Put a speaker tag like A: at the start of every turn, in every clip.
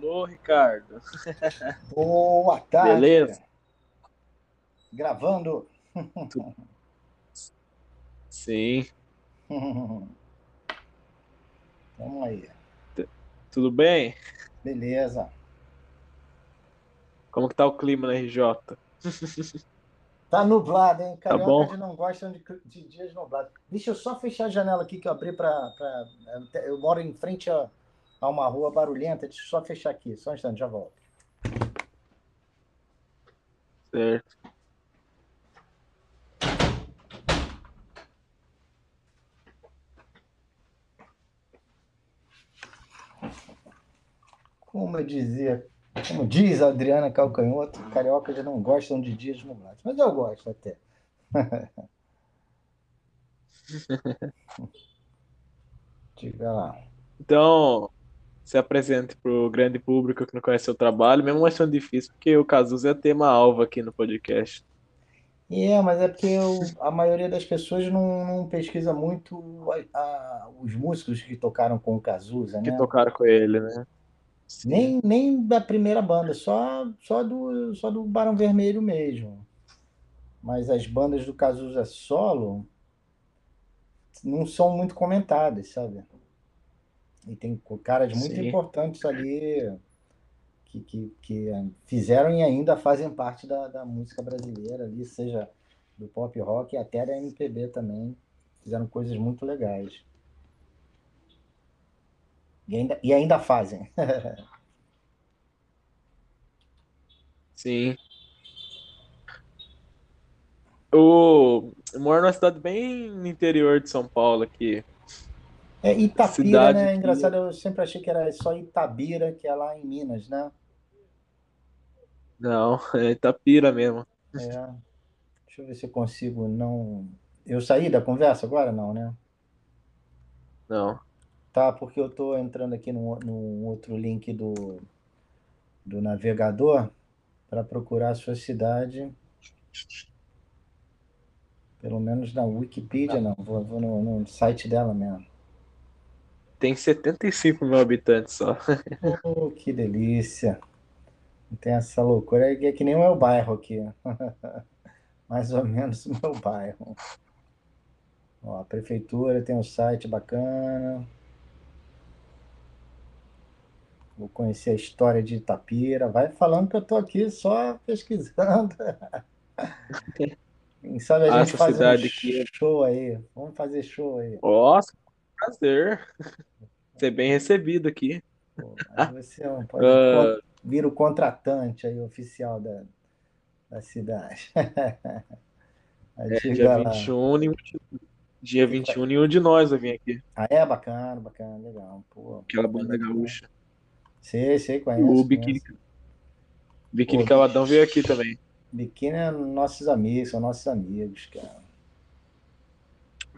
A: Alô, Ricardo.
B: Boa tarde.
A: Beleza?
B: Gravando.
A: Sim.
B: Vamos aí.
A: Tudo bem?
B: Beleza.
A: Como que tá o clima na RJ?
B: Tá nublado, hein?
A: Tá bom.
B: Carioca não gostam de, de dias nublados. Deixa eu só fechar a janela aqui que eu abri para. Eu moro em frente a, a uma rua barulhenta. Deixa eu só fechar aqui. Só um instante, já volto.
A: Certo.
B: Como eu dizia, como diz a Adriana Calcanhoto, cariocas já não gostam de dias nublados. Mas eu gosto até. Diga lá.
A: Então, se apresente para o grande público que não conhece seu trabalho, mesmo achando difícil, porque o Cazuza é tema alvo aqui no podcast.
B: É, mas é porque eu- a maioria das pessoas não, não pesquisa muito a- a- os músicos que tocaram com o Cazuza,
A: Que
B: né?
A: tocaram com ele, né? Sim.
B: Nem, nem da primeira banda, só, só do, só do Barão Vermelho mesmo. Mas as bandas do Cazuza solo não são muito comentadas, sabe? E tem caras muito
A: Sim.
B: importantes ali que, que, que fizeram e ainda fazem parte da, da música brasileira ali, seja do pop rock até da MPB também. Fizeram coisas muito legais. E ainda, e ainda fazem.
A: Sim. Eu moro numa cidade bem no interior de São Paulo aqui.
B: É Itapira,
A: Cidade
B: né?
A: que-
B: Engraçado, eu sempre achei que era só Itabira, que é lá em Minas, né?
A: Não, é Itapira mesmo.
B: É. Deixa eu ver se eu consigo não. Eu saí da conversa agora? Não, né?
A: Não.
B: Tá, porque eu estou entrando aqui num, num outro link do, do navegador para procurar a sua cidade. Pelo menos na Wikipedia, não. Vou, vou no, no site dela mesmo.
A: Tem 75 mil habitantes só.
B: Oh, que delícia! Não tem essa loucura. É que nem o meu bairro aqui. Mais ou menos o meu bairro. Ó, a prefeitura tem um site bacana. Vou conhecer a história de Itapira. Vai falando que eu estou aqui só pesquisando. Quem sabe a
A: Ah,
B: gente faz um
A: é-
B: show aí. Vamos fazer show aí.
A: Nossa, prazer. Ser bem recebido aqui.
B: Pô, você é um- pode
A: Ah,
B: vira o contratante aí, oficial da, da cidade. Aí
A: é, dia
B: lá.
A: 21, nenhum dia 21, nenhum de nós vai vir aqui.
B: Ah, é bacana, bacana, legal. Pô,
A: Aquela banda gaúcha.
B: Sei, sei, conheço.
A: O Biquíni. Biquíni
B: Pô,
A: Cavadão veio aqui também.
B: Biquíni é nossos amigos, são nossos amigos, cara.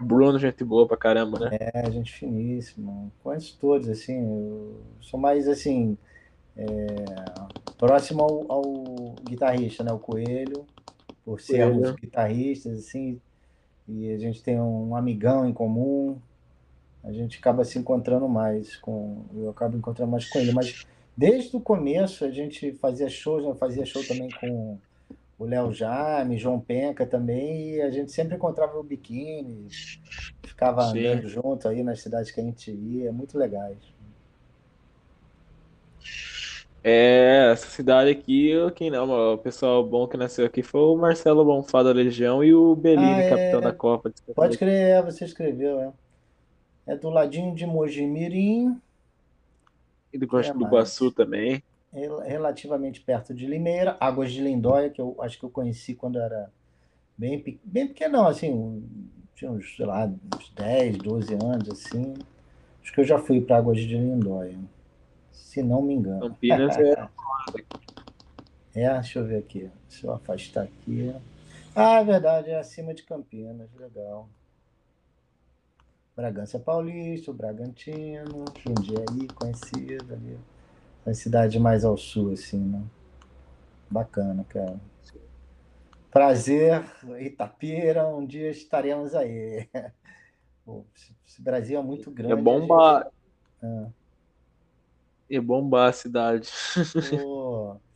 A: Bruno, gente boa pra caramba, né?
B: É, gente finíssima. Conheço todos, assim. Eu sou mais, assim, é, próximo ao, ao guitarrista, né? O Coelho, por sermos
A: Coelho.
B: guitarristas, assim. E a gente tem um amigão em comum. A gente acaba se encontrando mais com... Eu acabo encontrando mais com ele. Mas desde o começo a gente fazia shows, né? Fazia show também com o Léo Jaime, João Penca também, e a gente sempre encontrava o biquíni, ficava
A: Sim.
B: andando junto aí nas cidades que a gente ia, muito legais.
A: É, essa cidade aqui, quem não, o pessoal bom que nasceu aqui foi o Marcelo Bonfá da Legião e o Bellini,
B: Ah, é.
A: capitão da Copa. de
B: Pode crer, é, você escreveu, é. É do ladinho de Mojimirim,
A: E do Costa
B: É
A: do. Iguaçu também.
B: Rel- relativamente perto de Limeira, Águas de Lindóia, que eu acho que eu conheci quando era bem, bem pequenão, assim, tinha uns, sei lá, uns 10, 12 anos, assim. Acho que eu já fui para Águas de Lindóia, se não me engano.
A: Campinas é.
B: É, deixa eu ver aqui. Se eu afastar aqui. Ah, é verdade, é acima de Campinas. Legal. Bragança Paulista, o Bragantino, Jundiaí, conhecido ali. A cidade mais ao sul, assim, né? Bacana, cara. Prazer, Itapira, um dia estaremos aí. Pô, esse Brasil é muito grande.
A: É bom ba-
B: Ah.
A: e bombar a cidade.
B: Pô.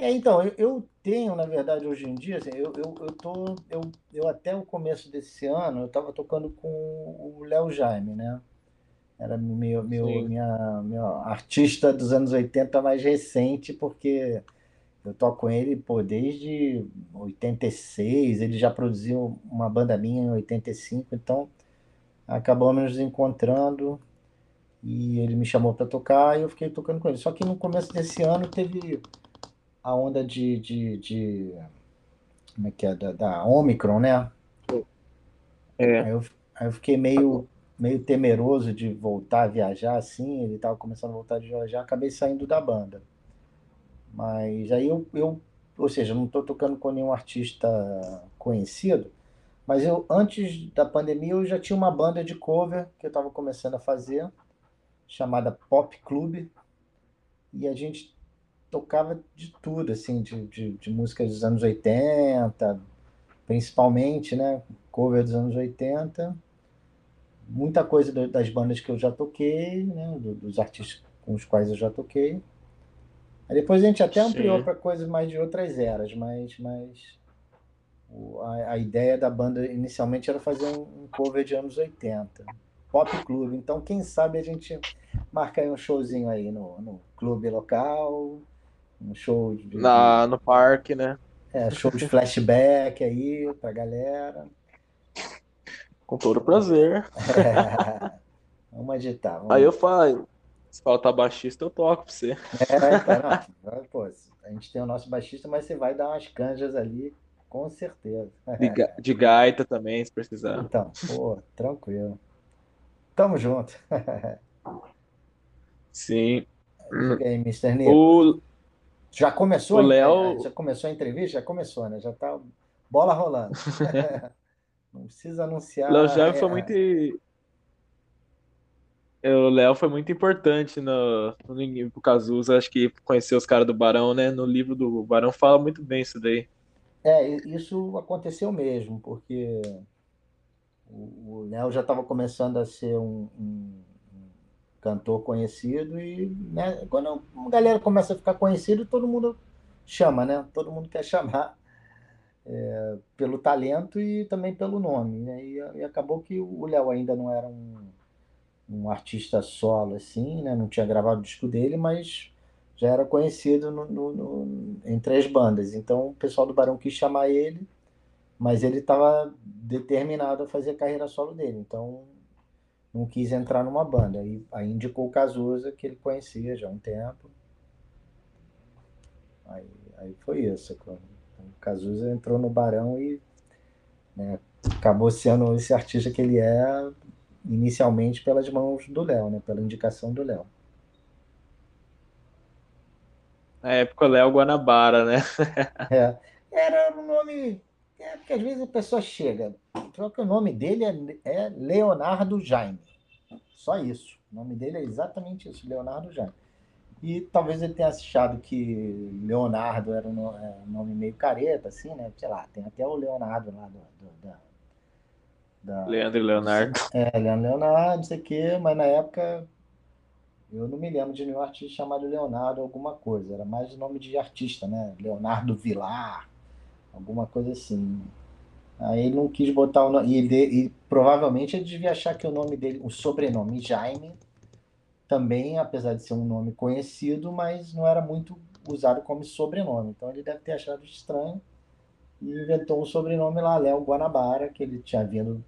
B: É, então, eu, eu tenho, na verdade, hoje em dia, assim, eu, eu, eu tô, eu, eu até o começo desse ano, eu estava tocando com o Léo Jaime, né? Era meu, meu, minha, meu artista dos anos 80 mais recente, porque eu toco com ele pô, desde 86, ele já produziu uma banda minha em 85, então acabamos nos encontrando e ele me chamou para tocar e eu fiquei tocando com ele. Só que no começo desse ano teve a onda de, de, de como é que é, da, da Omicron, né? É. Aí, eu, aí eu fiquei meio, meio temeroso de voltar a viajar assim, ele estava começando a voltar a viajar, acabei saindo da banda. Mas aí eu, eu ou seja, não estou tocando com nenhum artista conhecido, mas eu antes da pandemia eu já tinha uma banda de cover que eu estava começando a fazer, chamada Pop Club, e a gente tocava de tudo, assim, de, de, de músicas dos anos 80, principalmente, né? Cover dos anos 80. Muita coisa das bandas que eu já toquei, né? Dos artistas com os quais eu já toquei. Aí depois a gente até ampliou para coisas mais de outras eras, mas, mas a, a, ideia da banda inicialmente era fazer um, um cover de anos 80. Pop Clube. Então, quem sabe a gente marca aí um showzinho aí no, no clube local, um show de,
A: Na, no parque, né?
B: É, show de flashback aí pra galera.
A: Com todo prazer.
B: Vamos agitar. Vamos
A: aí eu falo, se faltar baixista, eu toco pra você.
B: É, então, não, pô, a gente tem o nosso baixista, mas você vai dar umas canjas ali, com certeza.
A: De, de gaita também, se precisar.
B: Então, pô, tranquilo. Tamo junto.
A: Sim.
B: E aí, Mr.
A: O,
B: já começou?
A: O Léo...
B: Já começou a entrevista? Já começou, né? Já tá bola rolando. Não precisa anunciar.
A: Léo já foi muito. O Léo foi muito importante no, no pro Cazuza, acho que conhecer os caras do Barão, né? No livro do Barão fala muito bem isso daí.
B: É, isso aconteceu mesmo, porque o Léo já estava começando a ser um, um cantor conhecido e né, quando a galera começa a ficar conhecido, todo mundo chama, né? Todo mundo quer chamar é, pelo talento e também pelo nome. Né? E, e acabou que o Léo ainda não era um, um artista solo, assim, né? Não tinha gravado o disco dele, mas já era conhecido no, no, no, entre as bandas. Então o pessoal do Barão quis chamar ele, mas ele estava determinado a fazer a carreira solo dele. Então não quis entrar numa banda. Aí, aí indicou o Cazuza, que ele conhecia já há um tempo. Aí, aí foi isso. O Cazuza entrou no Barão e né, acabou sendo esse artista que ele é inicialmente pelas mãos do Léo, né, pela indicação do Léo.
A: Na época, Léo Guanabara, né?
B: é. Era um nome. É porque às vezes a pessoa chega, só que o nome dele é, é Leonardo Jaime. Só isso. O nome dele é exatamente isso, Leonardo Jaime. E talvez ele tenha achado que Leonardo era um é, nome meio careta, assim, né? Sei lá, tem até o Leonardo lá do, do da,
A: da, Leandro Leonardo.
B: É, Leandro Leonardo, não sei o quê, mas na época eu não me lembro de nenhum artista chamado Leonardo alguma coisa. Era mais o nome de artista, né? Leonardo Vilar, alguma coisa assim. Aí ele não quis botar o nome. E, e provavelmente ele devia achar que o nome dele, o sobrenome Jaime, também, apesar de ser um nome conhecido, mas não era muito usado como sobrenome. Então ele deve ter achado estranho e inventou um sobrenome lá, Léo Guanabara, que ele tinha vindo.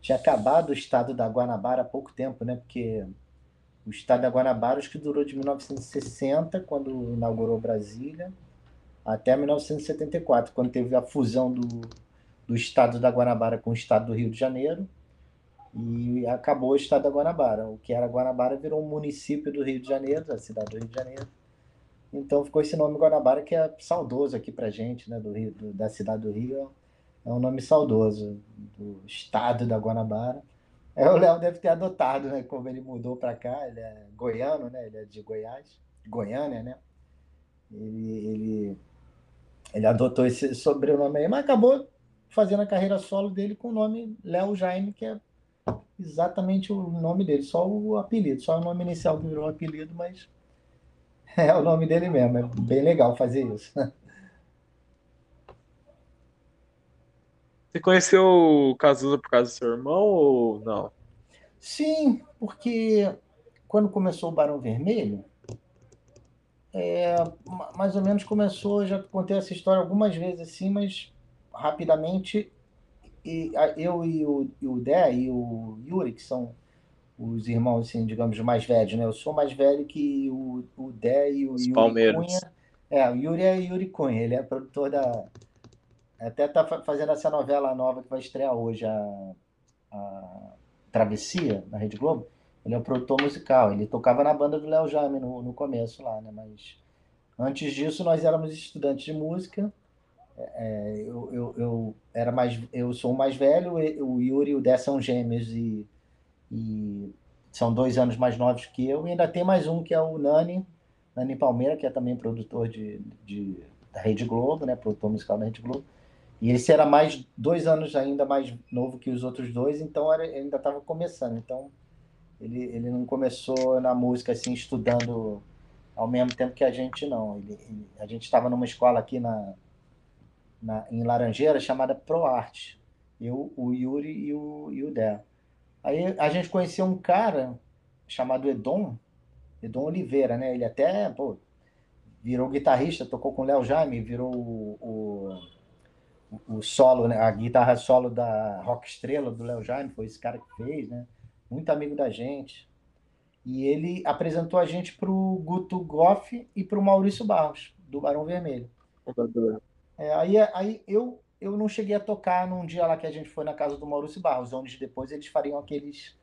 B: Tinha acabado o estado da Guanabara há pouco tempo, né? Porque o estado da Guanabara, acho que durou de 1960, quando inaugurou Brasília, até 1974, quando teve a fusão do do estado da Guanabara com o estado do Rio de Janeiro e acabou o estado da Guanabara. O que era Guanabara virou um município do Rio de Janeiro, da cidade do Rio de Janeiro. Então ficou esse nome Guanabara que é saudoso aqui pra gente, né, do Rio, do, da cidade do Rio. É um nome saudoso do estado da Guanabara. É, o Léo deve ter adotado, né, como ele mudou para cá, ele é goiano, né, ele é de Goiás, Goiânia, né? Ele, ele, ele adotou esse sobrenome aí, mas acabou fazendo a carreira solo dele com o nome Léo Jaime, que é exatamente o nome dele, só o apelido, só o nome inicial que virou apelido, mas É o nome dele mesmo, é bem legal fazer isso.
A: Você conheceu o Cazuza por causa do seu irmão ou não?
B: Sim, porque quando começou o Barão Vermelho, é, mais ou menos começou, já contei essa história algumas vezes assim, mas rapidamente e, eu e o, e o Dé e o Yuri, que são os irmãos, assim, digamos, mais velhos, né? Eu sou mais velho que o, o Dé e o
A: Os
B: Yuri
A: Palmeiras.
B: Cunha. É, o Yuri é Yuri Cunha, ele é produtor da. Até tá fazendo essa novela nova que vai estrear hoje, a, a Travessia, na Rede Globo. Ele é o produtor musical. Ele tocava na banda do Léo Jaime no, no começo lá, né? Mas antes disso, nós éramos estudantes de música. É, eu, eu, eu, era mais, eu sou mais velho, o Yuri e o Dé são gêmeos e, e são dois anos mais novos que eu. E ainda tem mais um que é o Nani, Nani Palmeira, que é também produtor de, de, da Rede Globo, né? Produtor musical da Rede Globo. E esse era mais dois anos ainda mais novo que os outros dois, então era, ainda estava começando. Então ele, ele não começou na música assim estudando ao mesmo tempo que a gente não. Ele, ele, a gente estava numa escola aqui na, na, em Laranjeira chamada ProArte. Eu, o Yuri e o, e o Dé. Aí a gente conheceu um cara chamado Edom, Edom Oliveira, né? Ele até pô, virou guitarrista, tocou com o Léo Jaime, virou o, o, o, solo, né? a guitarra solo da Rock Estrela do Léo Jaime, foi esse cara que fez, né? Muito amigo da gente. E ele apresentou a gente para o Guto Goff e para o Maurício Barros, do Barão Vermelho. É, aí aí eu, eu não cheguei a tocar num dia lá que a gente foi na casa do Maurício Barros, onde depois eles fariam aqueles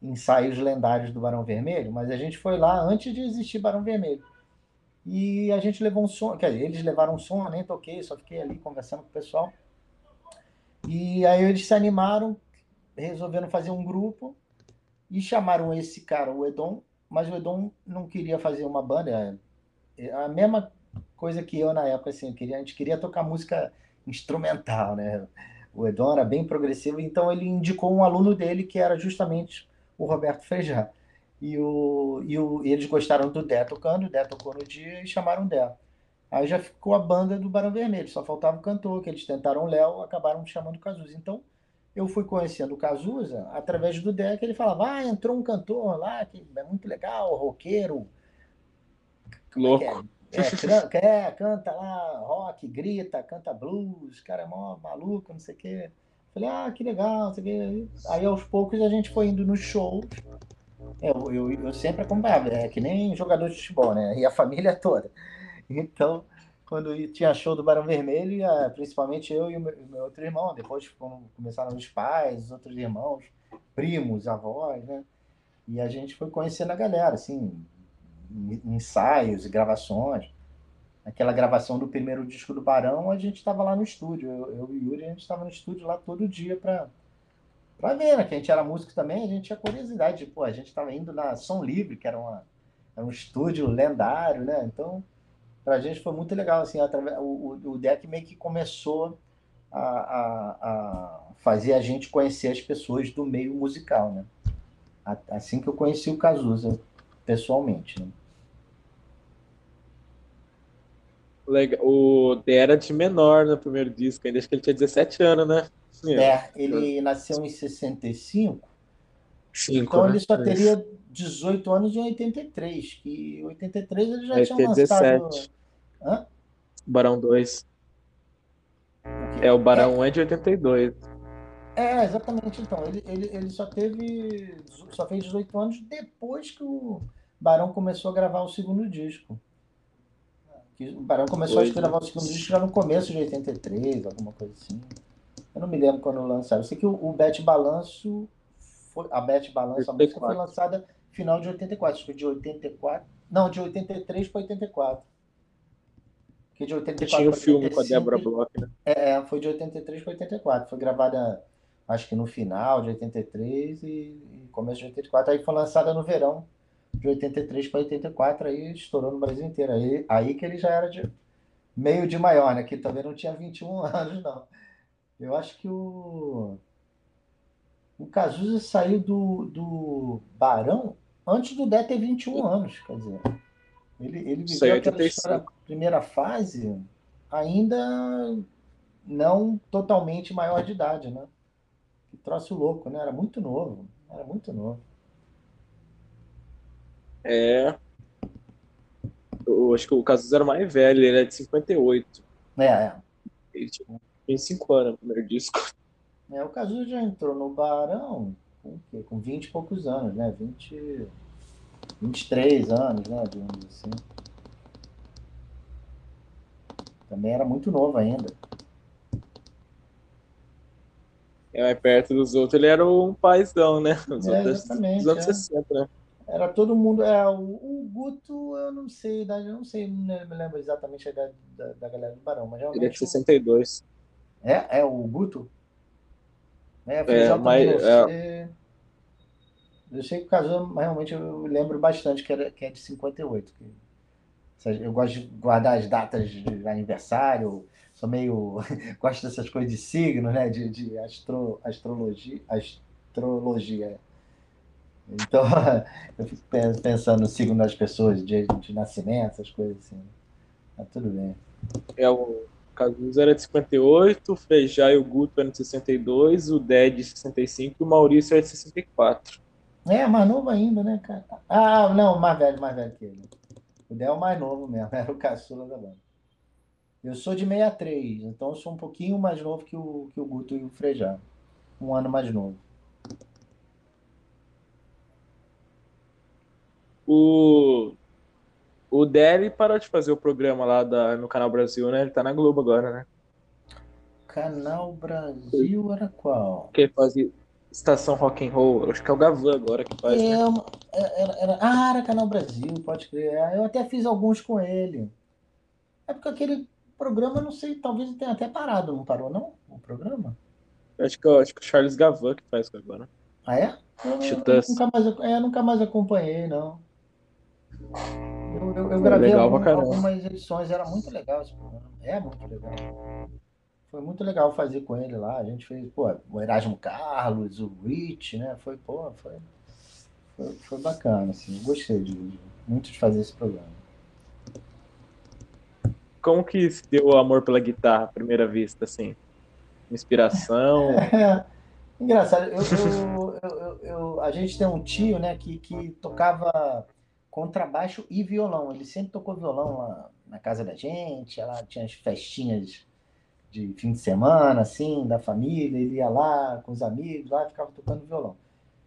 B: ensaios lendários do Barão Vermelho, mas a gente foi lá antes de existir Barão Vermelho. E a gente levou um som, quer dizer, eles levaram um som, eu nem toquei, só fiquei ali conversando com o pessoal. E aí eles se animaram, resolveram fazer um grupo e chamaram esse cara, o Edom, mas o Edom não queria fazer uma banda. É a mesma coisa que eu na época, assim, queria, a gente queria tocar música instrumental, né? O Edom era bem progressivo, então ele indicou um aluno dele que era justamente o Roberto Frejá. E, o, e, o, e eles gostaram do Dé tocando, o Dé tocou no dia e chamaram o Dé. Aí já ficou a banda do Barão Vermelho, só faltava o cantor, que eles tentaram o Léo, acabaram chamando o Cazuza. Então, eu fui conhecendo o Cazuza através do deck. Ele falava: Ah, entrou um cantor lá que é muito legal, roqueiro.
A: É Louco. É?
B: É, é, canta lá rock, grita, canta blues, cara é mó maluco, não sei o quê. Falei, ah, que legal, não sei o quê. Aí aos poucos a gente foi indo nos shows. Eu, eu, eu sempre acompanhava, é que nem jogador de futebol, né? E a família toda. Então, quando tinha show do Barão Vermelho, principalmente eu e o meu, outro irmão. Depois, começaram os pais, os outros irmãos, primos, avós, né? E a gente foi conhecendo a galera, assim, ensaios e gravações. Aquela gravação do primeiro disco do Barão, a gente estava lá no estúdio. Eu, eu e o Yuri, a gente estava no estúdio lá todo dia para para ver, né? Que a gente era músico também, a gente tinha curiosidade. Pô, a gente estava indo na Som Livre, que era, uma, era um estúdio lendário, né? Então, para a gente foi muito legal. Assim, através, o, o deck meio que começou a, a, a, fazer a gente conhecer as pessoas do meio musical, né? Assim que eu conheci o Cazuza pessoalmente. Né?
A: Legal. O D era de menor no primeiro disco, ainda acho que ele tinha 17 anos, né?
B: É, ele nasceu em 65.
A: Cinco,
B: então
A: né?
B: ele só teria 18 anos em 83, que em 83 ele já
A: Ele
B: tinha lançado.
A: 17.
B: Hã?
A: Barão 2.
B: O quê?
A: É, o Barão 1 é de 82.
B: É, exatamente. Então, ele, ele, ele só teve. Só fez 18 anos depois que o Barão começou a gravar o segundo disco. Que o Barão começou
A: Pois
B: a gravar o segundo disco já no começo de 83, alguma coisa assim. Eu não me lembro quando lançaram. Eu sei que o, o Bet Balanço. Foi, a Bet Balanço, a música foi
A: 84.
B: lançada final de 84. Acho que de 84. Não, de 83 para 84. Porque de 84
A: Tinha o
B: para
A: filme com a
B: 85
A: Débora Bloch, né?
B: É, é, foi de 83 para 84. Foi gravada, acho que no final de 83 e, e começo de 84. Aí foi lançada no verão de 83 para 84. Aí estourou no Brasil inteiro. Aí, aí que ele já era de meio de maior, né? Que também não tinha 21 anos, não. Eu acho que o. O Cazuza saiu do, do Barão antes do Dé ter 21 anos, quer dizer. Ele, ele viveu aquela história, primeira fase ainda não totalmente maior de idade, né? Que troço louco, né? Era muito novo. Era muito novo.
A: É. Eu acho que o Cazuza era mais velho, ele é de 58.
B: É, é.
A: Ele tinha 5 anos no primeiro disco.
B: É, o Cazuza já entrou no Barão com, com 20 e poucos anos, né? 20, 23 anos, né? Digamos assim. Também era muito novo ainda.
A: É, mais perto dos outros, ele era um paizão, né? Os
B: É,
A: outros
B: exatamente,
A: dos anos
B: é.
A: 60, né?
B: Era todo mundo. É, o, o Guto, eu não sei a idade, eu não sei, não me lembro exatamente a idade da, da galera do Barão, mas
A: Ele é de
B: realmente. o-
A: 62.
B: É, é o Guto? É,
A: É, mas,
B: não sei. Eu sei que o mas realmente eu lembro bastante que, era, que é de 58. Que, eu gosto de guardar as datas de aniversário, sou meio. gosto dessas coisas de signos, né? De, de astro, astrologia, astrologia. Então, eu fico pen- pensando no signo das pessoas, de, de nascimento, essas coisas assim. Mas tudo bem.
A: É, o Cazuza era de 58, o Frejá e o Guto eram de 62, o Dé de 65 e o Maurício era de 64.
B: É, mais novo ainda, né, cara? Ah, não, mais velho, mais velho que ele. O Del é o mais novo mesmo, era o caçula da banda. Eu sou de 63, então eu sou um pouquinho mais novo que o, que o Guto e o Frejá. Um ano mais novo.
A: O, o Dé ele parou de fazer o programa lá da, no Canal Brasil, né? Ele tá na Globo agora, né?
B: Canal Brasil era qual?
A: Que ele fazia Estação Rock and Roll. Acho que é o Gavan agora que faz, né?
B: É, uma- era, era- ah, era Canal Brasil, pode crer. É, Eu até fiz alguns com ele. É porque aquele programa, não sei, talvez tenha até parado, não parou, não? O programa?
A: Acho que, acho que é o Charles Gavan que faz agora.
B: Ah, é? Eu, eu
A: Titãs.
B: nunca mais, é, eu nunca mais acompanhei, não. Eu, eu, eu gravei
A: legal
B: algum- algumas edições, era muito legal esse programa. É muito legal. Foi muito legal fazer com ele lá. A gente fez, pô, o Erasmo Carlos, o Rich, né? Foi, pô, foi, foi, foi bacana, assim. Gostei de, muito de fazer esse programa.
A: Como que se deu o amor pela guitarra à primeira vista, assim? Inspiração?
B: É, engraçado, eu, eu- eu- eu- eu- a gente tem um tio, né, que, que tocava contrabaixo e violão. Ele sempre tocou violão lá na casa da gente, ela tinha as festinhas de fim de semana, assim, da família, ele ia lá com os amigos, lá ficava tocando violão.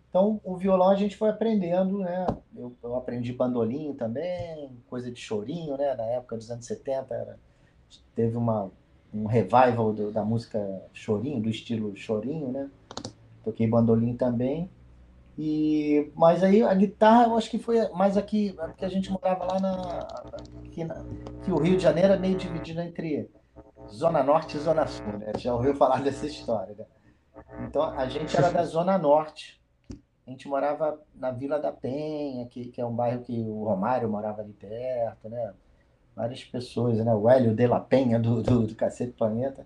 B: Então, o violão a gente foi aprendendo, né? Eu, eu aprendi bandolim também, coisa de chorinho, né? Na época dos anos 70, era, teve uma, um revival do- da música chorinho, do estilo chorinho, né? Toquei bandolim também. E, mas aí a guitarra eu acho que foi mais aqui, é porque a gente morava lá na, aqui na, que o Rio de Janeiro é meio dividido entre Zona Norte e Zona Sul, né? Já ouviu falar dessa história, né? Então a gente era da Zona Norte. A gente morava na Vila da Penha, que, que é um bairro que o Romário morava ali perto, né? Várias pessoas, né? O Hélio de la Penha do, do, do Cacete Planeta.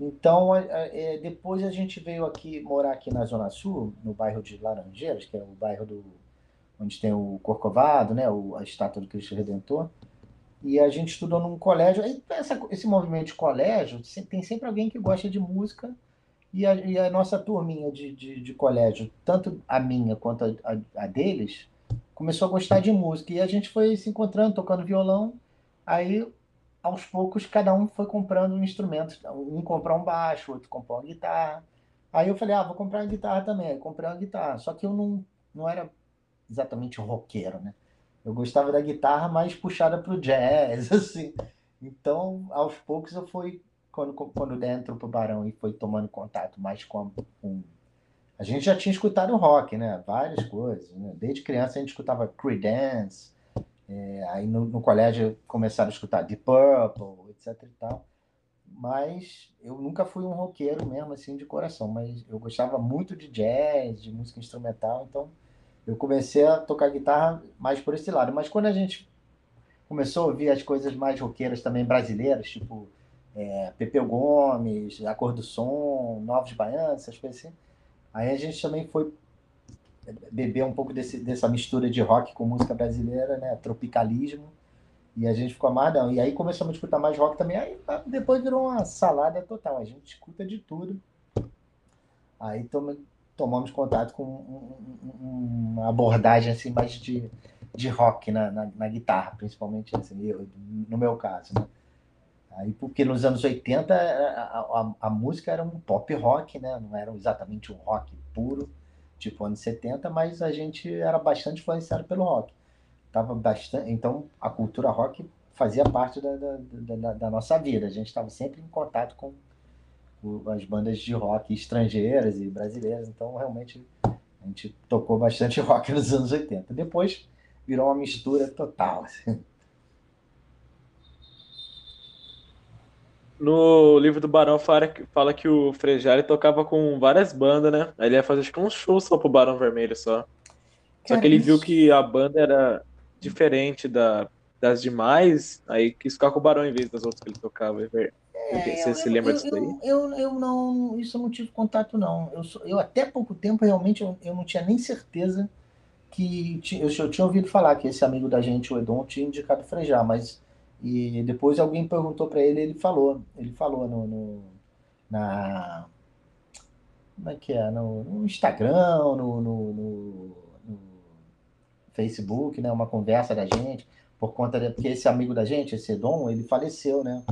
B: Então, é, depois a gente veio aqui morar aqui na Zona Sul, no bairro de Laranjeiras, que é o bairro do, onde tem o Corcovado, né? O, a estátua do Cristo Redentor. E a gente estudou num colégio. Essa- esse movimento de colégio, tem sempre alguém que gosta de música. E a, e a nossa turminha de, de, de colégio, tanto a minha quanto a, a, a deles, começou a gostar de música. E a gente foi se encontrando, tocando violão. Aí, aos poucos, cada um foi comprando um instrumento. Um comprou um baixo, outro comprou uma guitarra. Aí eu falei, ah, vou comprar uma guitarra também. Aí comprei uma guitarra. Só que eu não, não era exatamente roqueiro, né? Eu gostava da guitarra mais puxada pro jazz, assim. Então, aos poucos eu fui, quando, quando dentro pro Barão e foi tomando contato mais com, com... A gente já tinha escutado rock, né? Várias coisas. Né? Desde criança a gente escutava Creedence, é, aí no, no colégio começaram a escutar Deep Purple, etc e tal. Mas eu nunca fui um roqueiro mesmo, assim, de coração. Mas eu gostava muito de jazz, de música instrumental, então eu comecei a tocar guitarra mais por esse lado. Mas quando a gente começou a ouvir as coisas mais roqueiras também brasileiras, tipo é, Pepeu Gomes, A Cor do Som, Novos Baianos, essas coisas assim, aí a gente também foi beber um pouco desse, dessa mistura de rock com música brasileira, né? Tropicalismo. E a gente ficou amarradão. E aí começamos a escutar mais rock também. Aí depois virou uma salada total. A gente escuta de tudo. Aí tom, tomamos contato com uma abordagem assim, mais de, de rock na, na, na guitarra, principalmente assim, eu, no meu caso. Né? Aí, porque nos anos 80 a, a, a, música era um pop rock, né? não era exatamente um rock puro, tipo anos 70, mas a gente era bastante influenciado pelo rock. Tava bastante, então a cultura rock fazia parte da, da, da, da nossa vida. A gente estava sempre em contato com as bandas de rock estrangeiras e brasileiras, então realmente a gente tocou bastante rock nos anos 80. Depois virou uma mistura total. Assim.
A: No livro do Barão fala que, fala que o Frejari tocava com várias bandas, né? Aí ele ia fazer acho que um show só pro Barão Vermelho só. Só que ele viu que a banda era diferente da, das demais, aí quis ficar com o Barão em vez das outras que ele tocava. É, Você eu, se lembra
B: eu,
A: disso aí?
B: Eu, eu, não, isso eu não tive contato, não. Eu, eu até pouco tempo, realmente, eu, eu não tinha nem certeza que. Eu, eu tinha ouvido falar que esse amigo da gente, o Edon, tinha indicado frejar, mas. E depois alguém perguntou para ele, ele falou. Ele falou no, no, na. Como é que é? No, no Instagram, no, no, no, Facebook, né? Uma conversa da gente, por conta de. Porque esse amigo da gente, esse Edon, ele faleceu, né?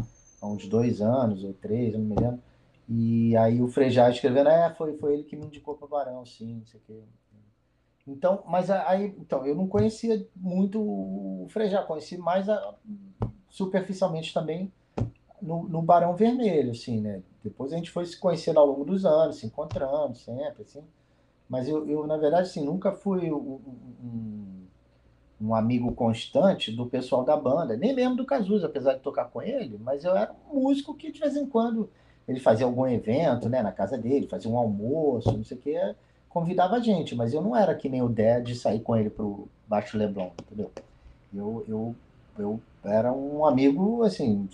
B: há uns dois anos ou três, não me lembro. E aí o Frejá escrevendo, é, foi, foi ele que me indicou para o Barão, sim, não sei o quê. Então, mas aí, então, eu não conhecia muito o Frejá, conheci mais a, superficialmente também no, no, Barão Vermelho, assim, né? Depois a gente foi se conhecendo ao longo dos anos, se encontrando sempre, assim. Mas eu, eu na verdade, assim, nunca fui um, um amigo constante do pessoal da banda, nem lembro do Cazuza, apesar de tocar com ele, mas eu era um músico que de vez em quando ele fazia algum evento, né, na casa dele, fazia um almoço, não sei o que, convidava a gente, mas eu não era que nem o Dé de sair com ele pro Baixo Leblon, entendeu? Eu, eu, eu era um amigo, assim,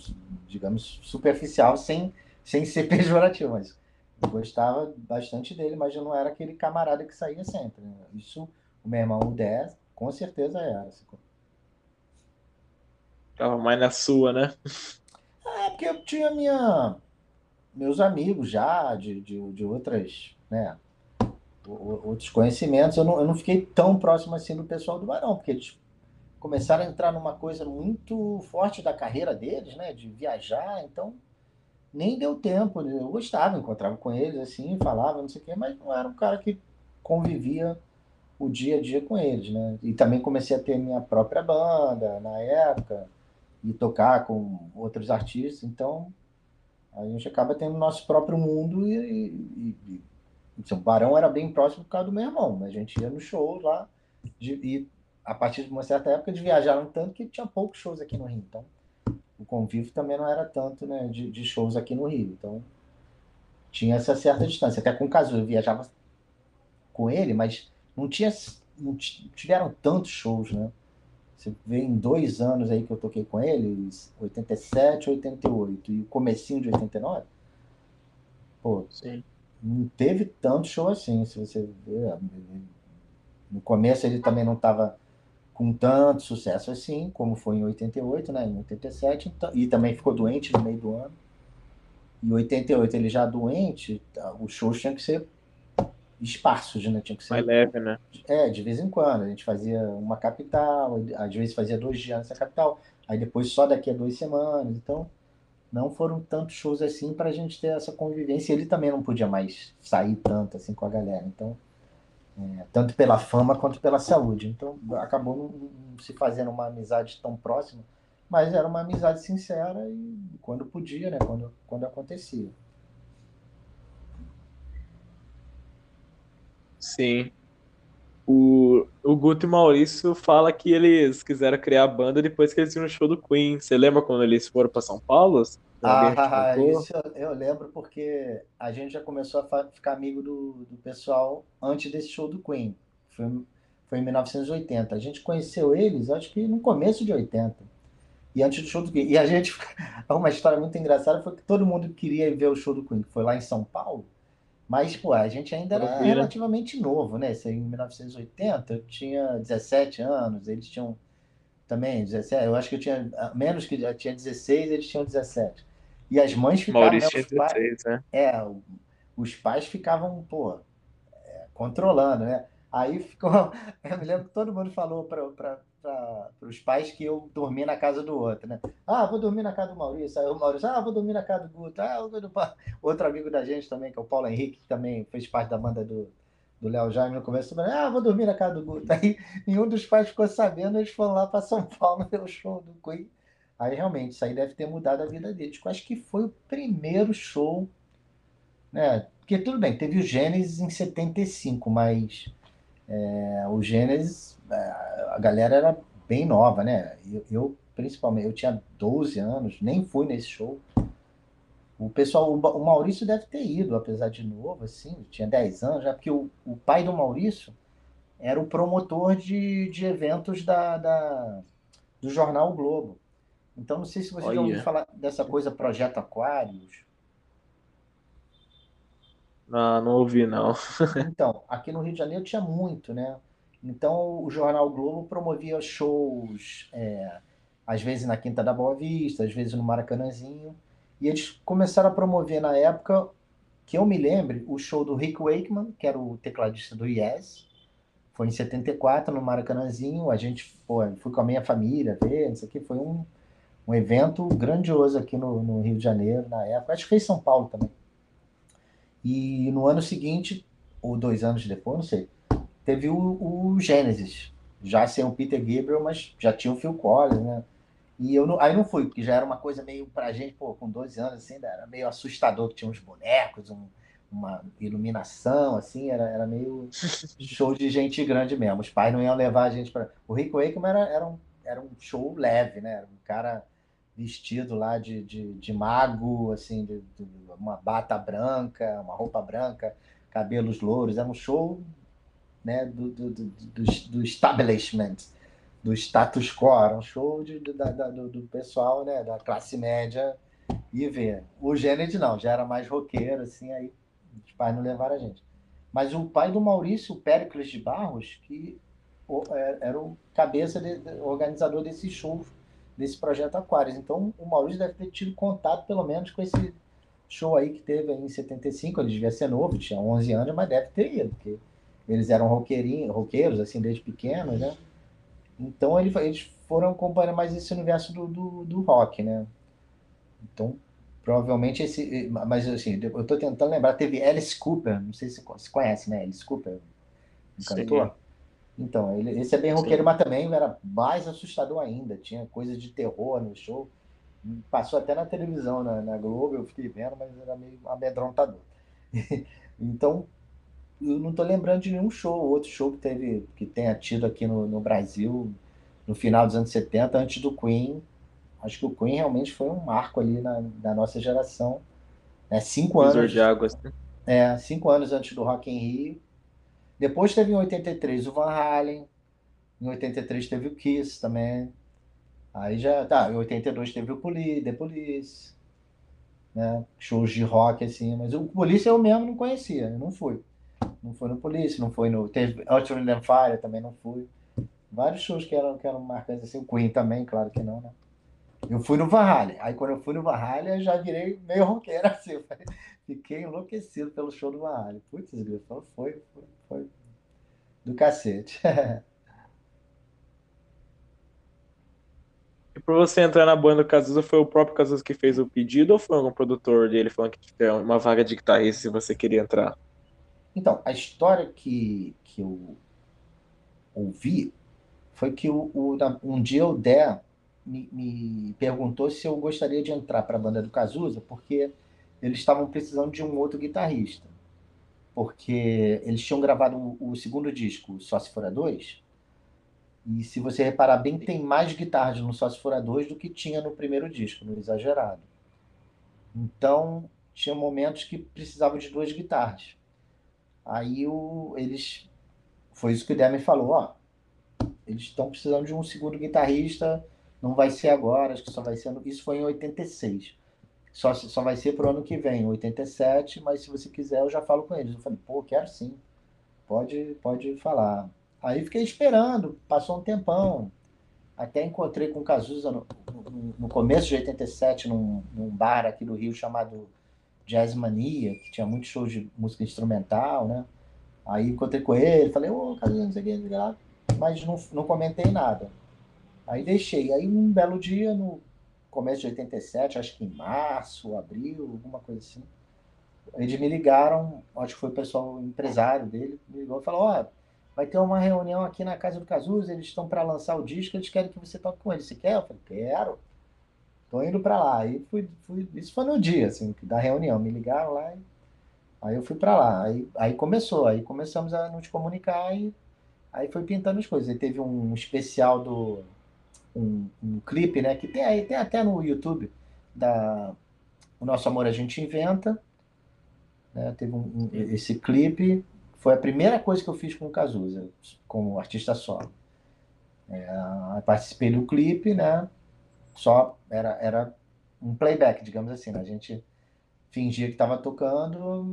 B: digamos, superficial, sem, sem ser pejorativo, mas eu gostava bastante dele, mas eu não era aquele camarada que saía sempre. Né? Isso, o meu irmão, o Dé, com certeza era.
A: Ficava mais na sua, né?
B: É, porque eu tinha minha, meus amigos já, de, de, de outras, né? Outros conhecimentos. Eu não, eu não fiquei tão próximo assim do pessoal do Barão, porque eles começaram a entrar numa coisa muito forte da carreira deles, né? De viajar, então nem deu tempo. Eu gostava, encontrava com eles assim, falava, não sei o quê, mas não era um cara que convivia o dia a dia com eles, né? E também comecei a ter minha própria banda na época e tocar com outros artistas, então a gente acaba tendo nosso próprio mundo e, e, e então, o Barão era bem próximo por causa do meu irmão, mas a gente ia no show lá de, e a partir de uma certa época de viajaram tanto que tinha poucos shows aqui no Rio, então o convívio também não era tanto, né, de, de shows aqui no Rio, então tinha essa certa distância, até com o Cazu, eu viajava com ele, mas não tinha não tiveram tantos shows, né? Você vê em dois anos aí que eu toquei com eles, 87, 88 e o comecinho de 89, pô, Sim. não teve tanto show assim, se você ver. No começo ele também não estava com tanto sucesso assim, como foi em 88, né? Em 87, então, e também ficou doente no meio do ano. Em 88 ele já doente, os shows tinham que ser esparsos, né? Tinha que ser.
A: Mais leve, né?
B: É, de vez em quando. A gente fazia uma capital, às vezes fazia dois dias nessa capital, aí depois só daqui a duas semanas. Então, não foram tantos shows assim para a gente ter essa convivência. Ele também não podia mais sair tanto assim com a galera. Então, é, tanto pela fama quanto pela saúde. Então, acabou não, se fazendo uma amizade tão próxima, mas era uma amizade sincera e quando podia, né? Quando, quando acontecia.
A: Sim. O, o Guto e Maurício fala que eles quiseram criar a banda depois que eles viram o show do Queen. Você lembra quando eles foram para São Paulo?
B: Ah, isso eu, lembro porque a gente já começou a ficar amigo do, do pessoal antes desse show do Queen. Foi, foi em 1980. A gente conheceu eles, acho que no começo de 80. E antes do show do Queen. E a gente. Uma história muito engraçada foi que todo mundo queria ver o show do Queen, que foi lá em São Paulo. Mas, pô, a gente ainda era relativamente novo, né? Isso aí, em 1980, eu tinha 17 anos, eles tinham também, 17. Eu acho que eu tinha menos que já tinha 16, eles tinham 17. E as mães ficavam.
A: Maurício tinha 16,
B: né? É, os pais ficavam, pô, é, controlando, né? Aí ficou. Eu me lembro que todo mundo falou para os pais que eu dormia na casa do outro, né? Ah, vou dormir na casa do Maurício. Aí o Maurício, ah, vou dormir na casa do Guto. Ah, vou... Outro amigo da gente também, que é o Paulo Henrique, que também fez parte da banda do, do Léo Jaime no começo. Ah, vou dormir na casa do Guto. Aí nenhum dos pais ficou sabendo, eles foram lá para São Paulo ver o show do Queen. Aí realmente, isso aí deve ter mudado a vida deles. Eu acho que foi o primeiro show, né? Porque tudo bem, teve o Gênesis em 75, mas é, o Gênesis, é, a galera era bem nova, né? Eu, eu, principalmente, eu tinha 12 anos, nem fui nesse show. O pessoal, o Maurício deve ter ido, apesar de novo, assim, tinha 10 anos, já porque o, o pai do Maurício era o promotor de, de eventos da, da, do jornal o Globo. Então, não sei se você já ouviu falar dessa coisa Projeto Aquários.
A: Não, não ouvi, não.
B: então, aqui no Rio de Janeiro tinha muito, né? Então, o Jornal Globo promovia shows, é, às vezes na Quinta da Boa Vista, às vezes no Maracanãzinho. E eles começaram a promover na época, que eu me lembre, o show do Rick Wakeman, que era o tecladista do Yes. Foi em 74, no Maracanãzinho. A gente pô, fui com a minha família ver, isso aqui foi um, um evento grandioso aqui no, no Rio de Janeiro na época. Acho que foi em São Paulo também. E no ano seguinte, ou dois anos depois, não sei, teve o, o Gênesis, já sem o Peter Gabriel, mas já tinha o Phil Collins, né? E eu não, aí não fui, porque já era uma coisa meio pra gente, pô, com 12 anos, assim, era meio assustador, que tinha uns bonecos, um, uma iluminação, assim, era, era meio show de gente grande mesmo. Os pais não iam levar a gente para. O Rico Wakeman era, era, um, era um show leve, né? Era um cara vestido lá de, de, de mago, assim, de, de, uma bata branca, uma roupa branca, cabelos louros. Era um show né, do, do, do, do establishment, do status quo. Era um show de, da, da, do, do, pessoal né, da classe média e ver. O Gênesis não, já era mais roqueiro, assim, aí os pais não levaram a gente. Mas o pai do Maurício, o Péricles de Barros, que é, era o cabeça, de, organizador desses shows desse projeto Aquários. Então, o Maurício deve ter tido contato, pelo menos, com esse show aí que teve em 75. Ele devia ser novo, tinha 11 anos, mas deve ter ido, porque eles eram roqueiros, assim, desde pequenos, né? Então, ele, eles foram acompanhando mais esse universo do, do, do, rock, né? Então, provavelmente esse... Mas, assim, eu estou tentando lembrar, teve Alice Cooper, não sei se você conhece, né? Alice Cooper, um cantor. Então, ele, esse é bem roqueiro, Sim. mas também era mais assustador ainda. Tinha coisa de terror no show. Passou até na televisão, na, na Globo, eu fiquei vendo, mas era meio amedrontador. então, eu não estou lembrando de nenhum show, outro show que teve, que tenha tido aqui no, no Brasil no final dos anos 70, antes do Queen. Acho que o Queen realmente foi um marco ali na, na nossa geração. Né? Cinco anos.
A: de águas. Né?
B: É, cinco anos antes do Rock in Rio depois teve em 83 o Van Halen, em 83 teve o Kiss também. Aí já, tá, em 82 teve o Police, The Police, né? Shows de rock assim, mas o Police eu mesmo não conhecia, eu não fui. Não fui no Police, não fui no teve Ultra and Fire também não fui. Vários shows que eram que eram marcantes assim, o Queen também, claro que não, né? Eu fui no Van Halen. Aí quando eu fui no Van Halen, eu já virei meio roqueiro assim. Fiquei enlouquecido pelo show do Van Halen. Putz, foi, foi, foi do cacete.
A: E para você entrar na banda do Cazuza, foi o próprio Cazuza que fez o pedido ou foi algum produtor dele falando que tinha uma vaga de guitarrista se você queria entrar?
B: Então, a história que, que eu ouvi foi que o, o um dia o Dé me, me, perguntou se eu gostaria de entrar para a banda do Cazuza, porque eles estavam precisando de um outro guitarrista porque eles tinham gravado o, segundo disco, Só Se Fora Dois, e se você reparar bem, tem mais guitarras no Só Se Fora Dois do que tinha no primeiro disco, no Exagerado. Então, tinha momentos que precisavam de duas guitarras. Aí o, eles. Foi isso que o Demi falou, ó. Eles estão precisando de um segundo guitarrista, não vai ser agora, acho que só vai ser. Isso foi em 86 só, só vai ser pro ano que vem, 87, mas se você quiser eu já falo com eles. Eu falei, pô, quero sim. Pode, pode falar. Aí fiquei esperando, passou um tempão. Até encontrei com o Cazuza no, no, no, começo de 87, num, num bar aqui do Rio chamado Jazz Mania, que tinha muitos shows de música instrumental, né? Aí encontrei com ele, falei, ô, oh, Cazuza, não sei o que, lá, mas não, não comentei nada. Aí deixei. Aí um belo dia, no começo de 87, acho que em março, abril, alguma coisa assim, eles me ligaram, acho que foi o pessoal empresário dele, me ligou e falou, ó, vai ter uma reunião aqui na casa do Cazuza, eles estão para lançar o disco, eles querem que você toque com eles. Você quer? Eu falei, quero. Tô indo para lá. Aí fui, fui, isso foi no dia, assim, da reunião. Me ligaram lá e aí eu fui para lá. Aí, aí começou, aí começamos a nos comunicar e aí foi pintando as coisas. Aí teve um especial do um, um clipe, né, que tem aí, tem até no YouTube da O Nosso Amor a gente inventa, né? Teve um, um, esse clipe foi a primeira coisa que eu fiz com o Cazuza, como artista solo. É, participei do clipe, né? Só era, era um playback, digamos assim. Né? A gente fingia que estava tocando,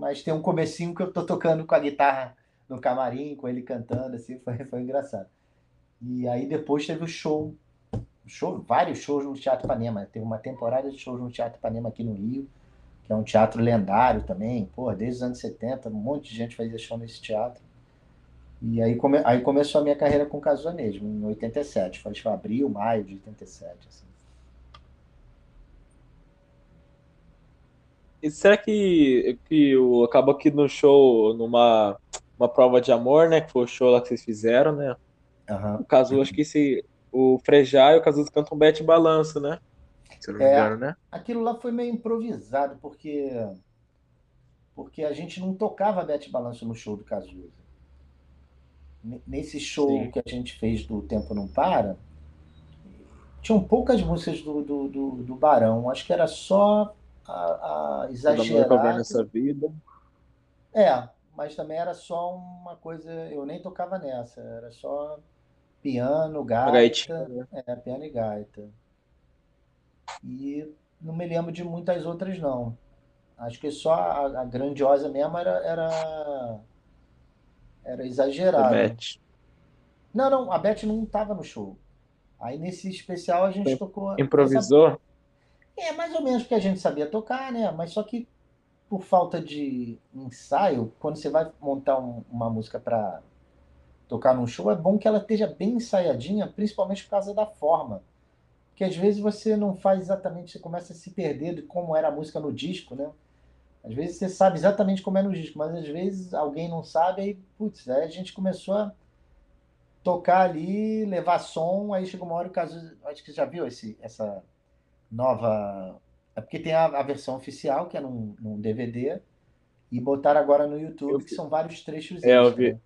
B: mas tem um comecinho que eu tô tocando com a guitarra no camarim, com ele cantando, assim, foi, foi engraçado. E aí depois teve o show, show, vários shows no Teatro Panema. Teve uma temporada de shows no Teatro Panema aqui no Rio que é um teatro lendário também, pô, desde os anos 70, um monte de gente fazia show nesse teatro. E aí, come, aí começou a minha carreira com Cazuza mesmo, em 87, foi tipo abril, maio de 87. Assim.
A: E será que, que o, acabou aqui no show, numa uma prova de amor, né? Que foi o show lá que vocês fizeram, né?
B: Uhum.
A: O Cazu, acho que esse, o Frejá e o Cazuza cantam Bete Balanço, né? se eu não me é, engano, né?
B: Aquilo lá foi meio improvisado, porque porque a gente não tocava Bete Balanço no show do Cazuza. Nesse show Sim. que a gente fez do Tempo Não Para, tinham poucas músicas do, do, do, do Barão. Acho que era só a, a exagerada.
A: nessa vida.
B: É, mas também era só uma coisa. Eu nem tocava nessa, era só piano, gaita. Né? É, piano e gaita. E não me lembro de muitas outras, não. Acho que só a, a grandiosa mesmo era, era, era exagerada. Não, não, a Beth não estava no show. Aí nesse especial a gente tocou.
A: Improvisou?
B: Essa... É, mais ou menos porque a gente sabia tocar, né? Mas só que por falta de ensaio, quando você vai montar um, uma música para tocar num show, é bom que ela esteja bem ensaiadinha, principalmente por causa da forma que às vezes você não faz exatamente, você começa a se perder de como era a música no disco, né? Às vezes você sabe exatamente como é no disco, mas às vezes alguém não sabe, aí, putz, aí a gente começou a tocar ali, levar som, aí chegou uma hora, o caso, acho que você já viu esse, essa nova. É porque tem a, a versão oficial, que é num, num, DVD, e botaram agora no YouTube, que são vários trechos.
A: É, eu vi. Né?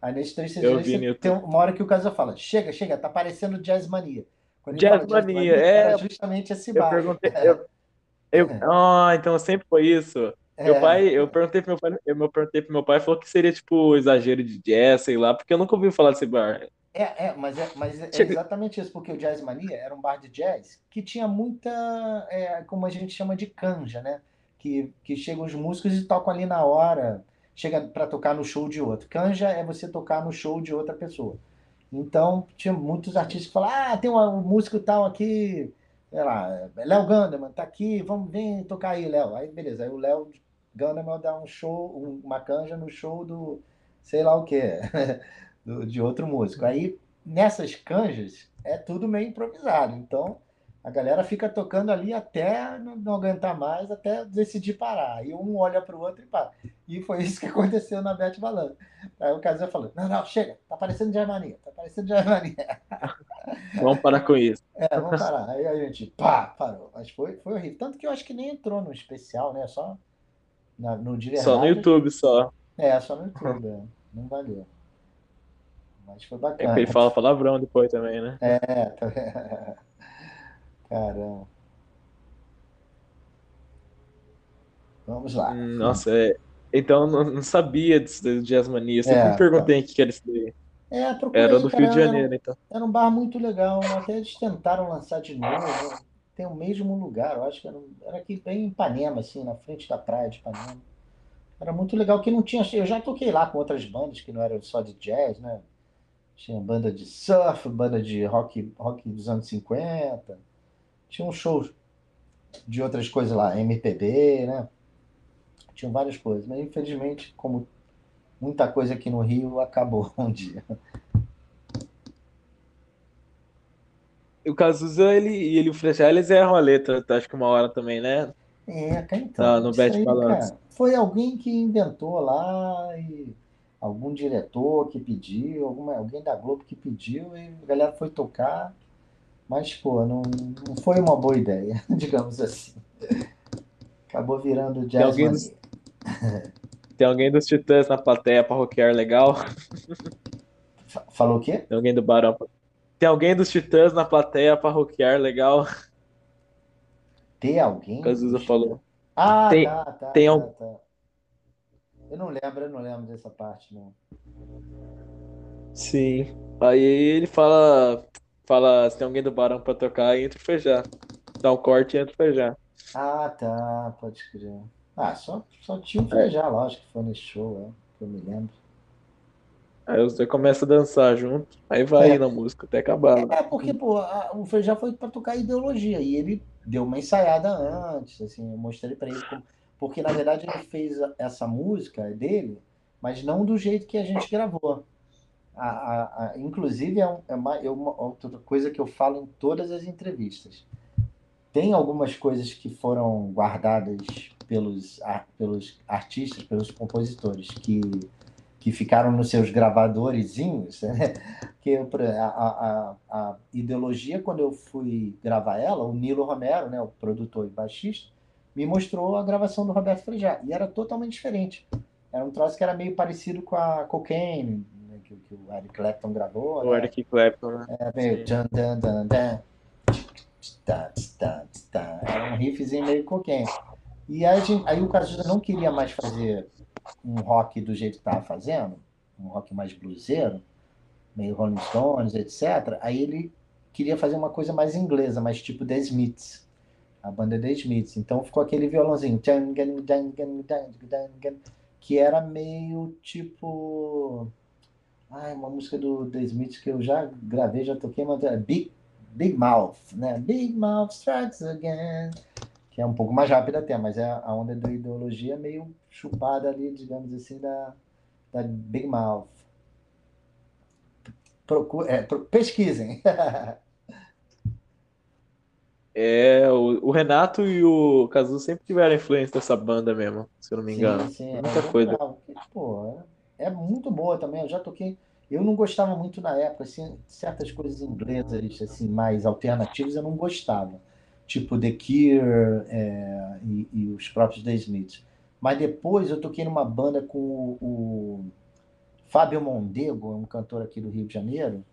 B: Aí nesses trechos tem uma hora que o caso fala: chega, chega, tá parecendo Jazz Mania.
A: Jazz Mania, é.
B: justamente esse bar.
A: Eu perguntei. Eu, eu, é. Ah, então sempre foi isso. É. Meu pai, eu perguntei pro meu pai, eu perguntei pro meu pai, falou que seria tipo exagero de jazz, sei lá, porque eu nunca ouvi falar desse bar.
B: É, é, mas, é, mas é exatamente isso, porque o Jazz Mania era um bar de jazz que tinha muita, é, como a gente chama de canja, né? Que, que chegam os músicos e tocam ali na hora, chega para tocar no show de outro. Canja é você tocar no show de outra pessoa. Então, tinha muitos artistas que falavam, ah, tem um músico tal aqui, sei lá, Léo Gandeman, tá aqui, vamos, vem tocar aí, Léo. Aí, beleza, aí o Léo Gandeman dá um show, uma canja no show do, sei lá o que, de outro músico. Aí, nessas canjas, é tudo meio improvisado. Então, a galera fica tocando ali até não aguentar mais, até decidir parar. E um olha para o outro e para. E foi isso que aconteceu na Bete Balança. Aí o Casé falou: Não, não, chega, tá parecendo Germania, tá parecendo Germania.
A: Vamos parar com isso.
B: É, vamos parar. Aí a gente, pá, parou. Mas foi, foi horrível. Tanto que eu acho que nem entrou no especial, né? Só na, no verdade.
A: Só no YouTube, só.
B: É, só no YouTube, é. não valeu. Mas foi bacana. É
A: ele fala palavrão depois também, né?
B: É, tá Caramba. Vamos lá.
A: Hum, nossa, é... então não, não sabia disso do Jazz Mania. Eu sempre é, me perguntei o tá. que era isso daí.
B: É,
A: era do Rio de Janeiro, era, então.
B: Era um bar muito legal. Até eles tentaram lançar de novo. Tem o mesmo lugar, eu acho que era, era aqui bem em Ipanema, assim, na frente da praia de Ipanema. Era muito legal que não tinha. Eu já toquei lá com outras bandas que não eram só de jazz, né? Tinha banda de surf, banda de rock, rock dos anos 50. Tinha um show de outras coisas lá, MPB, né? Tinham várias coisas, mas infelizmente, como muita coisa aqui no Rio, acabou um dia.
A: o Cazuza, ele e ele, o Frechá, eles erram a letra, acho que uma hora também, né?
B: É, então. Ah, no Bad Balance. Foi alguém que inventou lá e algum diretor que pediu, alguma, alguém da Globo que pediu e a galera foi tocar. Mas, pô, não, não foi uma boa ideia, digamos assim. Acabou virando jazz. Tem alguém, dos,
A: tem alguém dos Titãs na plateia para rockear legal?
B: Falou o quê?
A: Tem alguém do Barão tem alguém dos Titãs na plateia para rockear, legal.
B: Tem alguém?
A: Cazuza falou.
B: Ah, tem, tá, tá, tem tá, um... tá. Eu não lembro, eu não lembro dessa parte, não.
A: Sim. Aí ele fala, fala se tem alguém do Barão para tocar, entra o Feijá. Dá um corte e entra o Feijá.
B: Ah, tá, pode crer. Ah, só, só tinha o Feijá, lógico que foi nesse show, é, que eu me lembro.
A: Aí você começa a dançar junto, aí vai é. na música até acabar.
B: É, é porque, pô, a, o Feijão foi para tocar ideologia e ele deu uma ensaiada antes, assim, eu mostrei para ele como, porque na verdade ele fez essa música dele, mas não do jeito que a gente gravou. A, a, a inclusive é, um, é uma, é uma outra coisa que eu falo em todas as entrevistas. Tem algumas coisas que foram guardadas pelos, pelos artistas, pelos compositores, que que ficaram nos seus gravadorzinhos, né? que a, a, a, ideologia, quando eu fui gravar ela, o Nilo Romero, né, o produtor e baixista, me mostrou a gravação do Roberto Frejá, e era totalmente diferente. Era um troço que era meio parecido com a Cocaine, que, que, o Eric Clapton gravou.
A: O né? Eric Clapton, né?
B: É, meio... Era um riffzinho meio Cocaine. E aí, aí o Cazuza não queria mais fazer um rock do jeito que estava fazendo, um rock mais bluseiro, meio Rolling Stones, etc. Aí ele queria fazer uma coisa mais inglesa, mais tipo The Smiths, a banda The Smiths. Então ficou aquele violãozinho, que era meio tipo. Ai, uma música do The Smiths que eu já gravei, já toquei, mas é Big, Big Mouth, né? Big Mouth strikes again que é um pouco mais rápida até, mas é a onda da ideologia meio chupada ali, digamos assim, da, da Big Mouth. Procure, é, pesquisem.
A: é, o, o, Renato e o Cazu sempre tiveram influência dessa banda mesmo, se eu não me engano. Sim, sim, Muita é coisa.
B: pô, é, é, muito boa também. Eu já toquei. Eu não gostava muito na época, assim, certas coisas inglesas assim, mais alternativas eu não gostava tipo The Cure é, e, e, os próprios The Smiths. Mas depois eu toquei numa banda com o, o Fábio Mondego, um cantor aqui do Rio de Janeiro,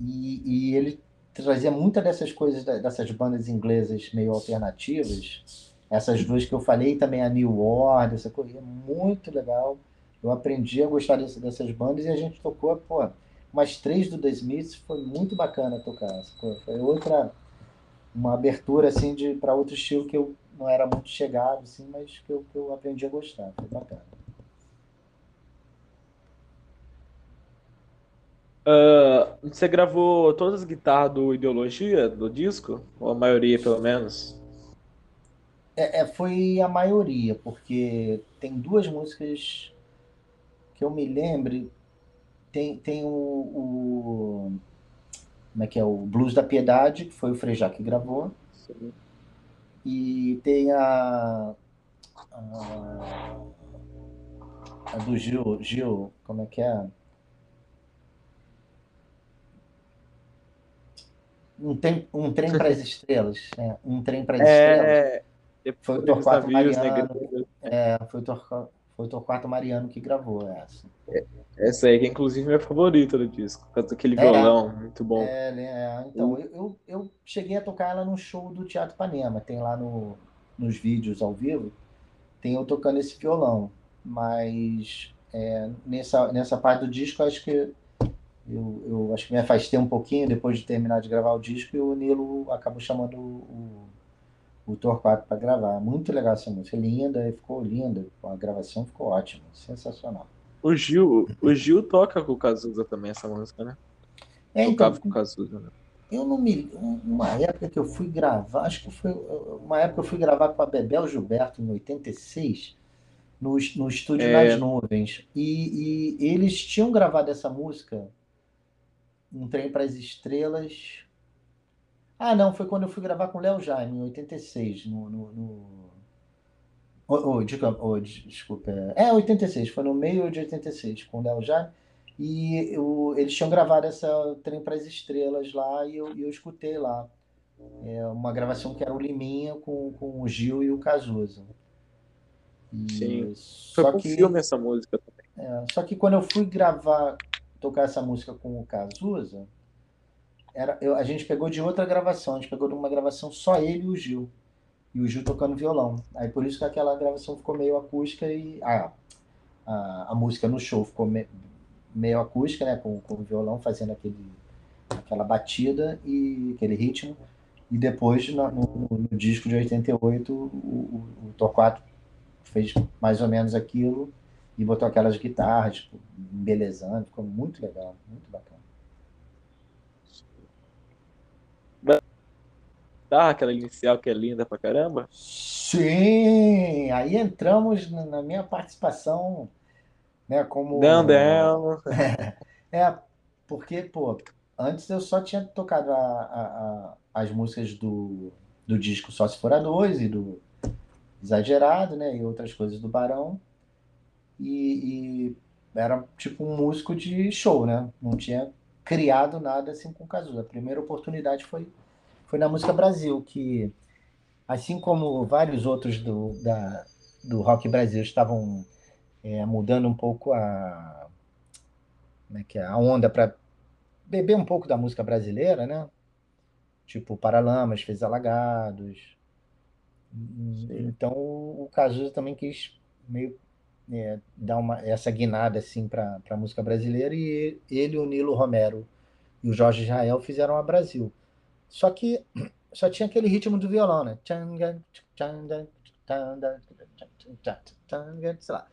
B: e, e ele trazia muitas dessas coisas, dessas bandas inglesas meio alternativas, essas duas que eu falei, também a New Order, essa coisa, muito legal. Eu aprendi a gostar desse, dessas bandas e a gente tocou, pô, umas três do The Smiths, foi muito bacana tocar. Foi outra uma abertura assim de para outro estilo que eu não era muito chegado assim, mas que eu, que eu aprendi a gostar, foi bacana.
A: Uh, você gravou todas as guitarras do Ideologia do disco? Ou a maioria, pelo menos?
B: É, é, foi a maioria, porque tem duas músicas que eu me lembre. Tem, tem o, o como é que é o Blues da Piedade, que foi o Frejá que gravou. Sim. E tem a, a, a do Gil, Gil, como é que é? Um, tem, um trem para as estrelas, é, um trem para as é, estrelas. Foi o Torquato Mariano. É, foi o Torquato, foi o Torquato Mariano que gravou essa.
A: É, essa aí que é inclusive minha favorita do disco, daquele é, violão muito bom.
B: É, é então, eu, eu, eu, cheguei a tocar ela no show do Teatro Panema, tem lá no, nos vídeos ao vivo, tem eu tocando esse violão, mas é, nessa, nessa parte do disco, acho que eu, eu acho que me afastei um pouquinho. Depois de terminar de gravar o disco e o Nilo acabou chamando o, o Torquato para gravar. Muito legal essa música, linda, ficou linda, a gravação ficou ótima, sensacional.
A: O Gil, o Gil toca com o Cazuza também essa música, né?
B: É, então,
A: Tocava com o Cazuza, né?
B: eu não me. Uma época que eu fui gravar, acho que foi. Uma época eu fui gravar com a Bebel Gilberto em 86, no, no estúdio
A: É.
B: Nas Nuvens. E, e eles tinham gravado essa música, Um Trem para as Estrelas. Ah, não, foi quando eu fui gravar com o Léo Jaime, em 86, no. no, no... Oh, oh, diga- oh, des- desculpa. É, 86, foi no meio de 86, com o Léo Jaime. E eu- eles tinham gravado essa Trem para as Estrelas lá e eu, eu escutei lá. É uma gravação que era o Liminha com, com o Gil e o Cazuza. E
A: Sim. Foi
B: só que,
A: filme essa música também.
B: é, só que quando eu fui gravar, tocar essa música com o Cazuza, era, eu- a gente pegou de outra gravação, a gente pegou de uma gravação só ele e o Gil. E o Gil tocando violão. Aí por isso que aquela gravação ficou meio acústica e a, a, música no show ficou me- meio acústica, né? Com, com o violão fazendo aquele, aquela batida e aquele ritmo. E depois, no, no- no disco de 88, o, o, o Torquato fez mais ou menos aquilo e botou aquelas guitarras, tipo, embelezando. Ficou muito legal, muito bacana.
A: Dá aquela inicial que é linda pra caramba.
B: Sim! Aí entramos na minha participação, né, como...
A: Down, down.
B: É, porque, pô, antes eu só tinha tocado a- a- a- as músicas do, do disco Só Se For a Dois e do Exagerado, né, e outras coisas do Barão. E, e era tipo um músico de show, né? Não tinha criado nada assim com o Cazuza. A primeira oportunidade foi, foi na Música Brasil, que assim como vários outros do, da, do Rock Brasil estavam é, mudando um pouco a, como é que é, a onda para beber um pouco da música brasileira, né? Tipo Paralamas fez Alagados. Então o Cazuza também quis meio é, dar uma, essa guinada assim para a música brasileira e ele, o Nilo Romero e o Jorge Israel fizeram a Brasil. Só que só tinha aquele ritmo do violão, né? Sei lá.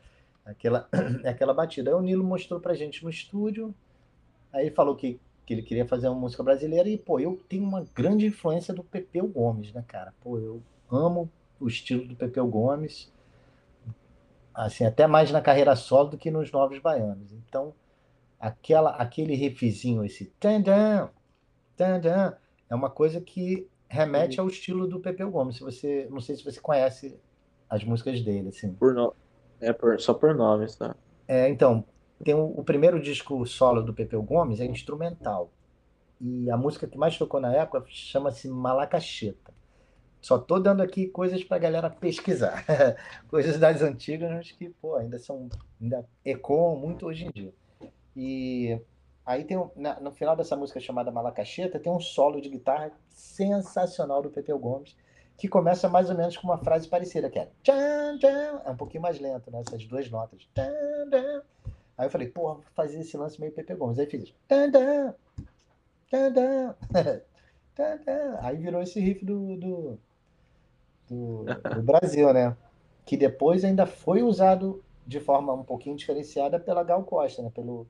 B: Aquela, aquela batida. Aí o Nilo mostrou pra gente no estúdio. Aí falou que, que ele queria fazer uma música brasileira. E, pô, eu tenho uma grande influência do Pepeu Gomes, né, cara? Pô, eu amo o estilo do Pepeu Gomes. Assim, até mais na carreira solo do que nos Novos Baianos. Então, aquela, aquele riffzinho, esse tandam, tandam, é uma coisa que remete ao estilo do Pepeu Gomes. Se você, não sei se você conhece as músicas dele, assim.
A: Por no... É por... só por nomes, tá?
B: É, então, tem o, o primeiro disco solo do Pepeu Gomes é instrumental. E a música que mais tocou na época chama-se Malacacheta. Só tô dando aqui coisas pra galera pesquisar. coisas das antigas, mas que, pô, ainda são. ainda ecoam muito hoje em dia. E aí tem um- na- no final dessa música chamada Malacacheta, tem um solo de guitarra sensacional do Pepeu Gomes, que começa mais ou menos com uma frase parecida, que é tchan, tchan, é um pouquinho mais lento, né? Essas duas notas. Tchan, tchan. Aí eu falei, porra, vou fazer esse lance meio Pepe Gomes. Aí fiz. Tchan, tchan, tchan, tchan, tchan, tchan. Aí virou esse riff do, do, do, do Brasil, né? Que depois ainda foi usado de forma um pouquinho diferenciada pela Gal Costa, né? Pelo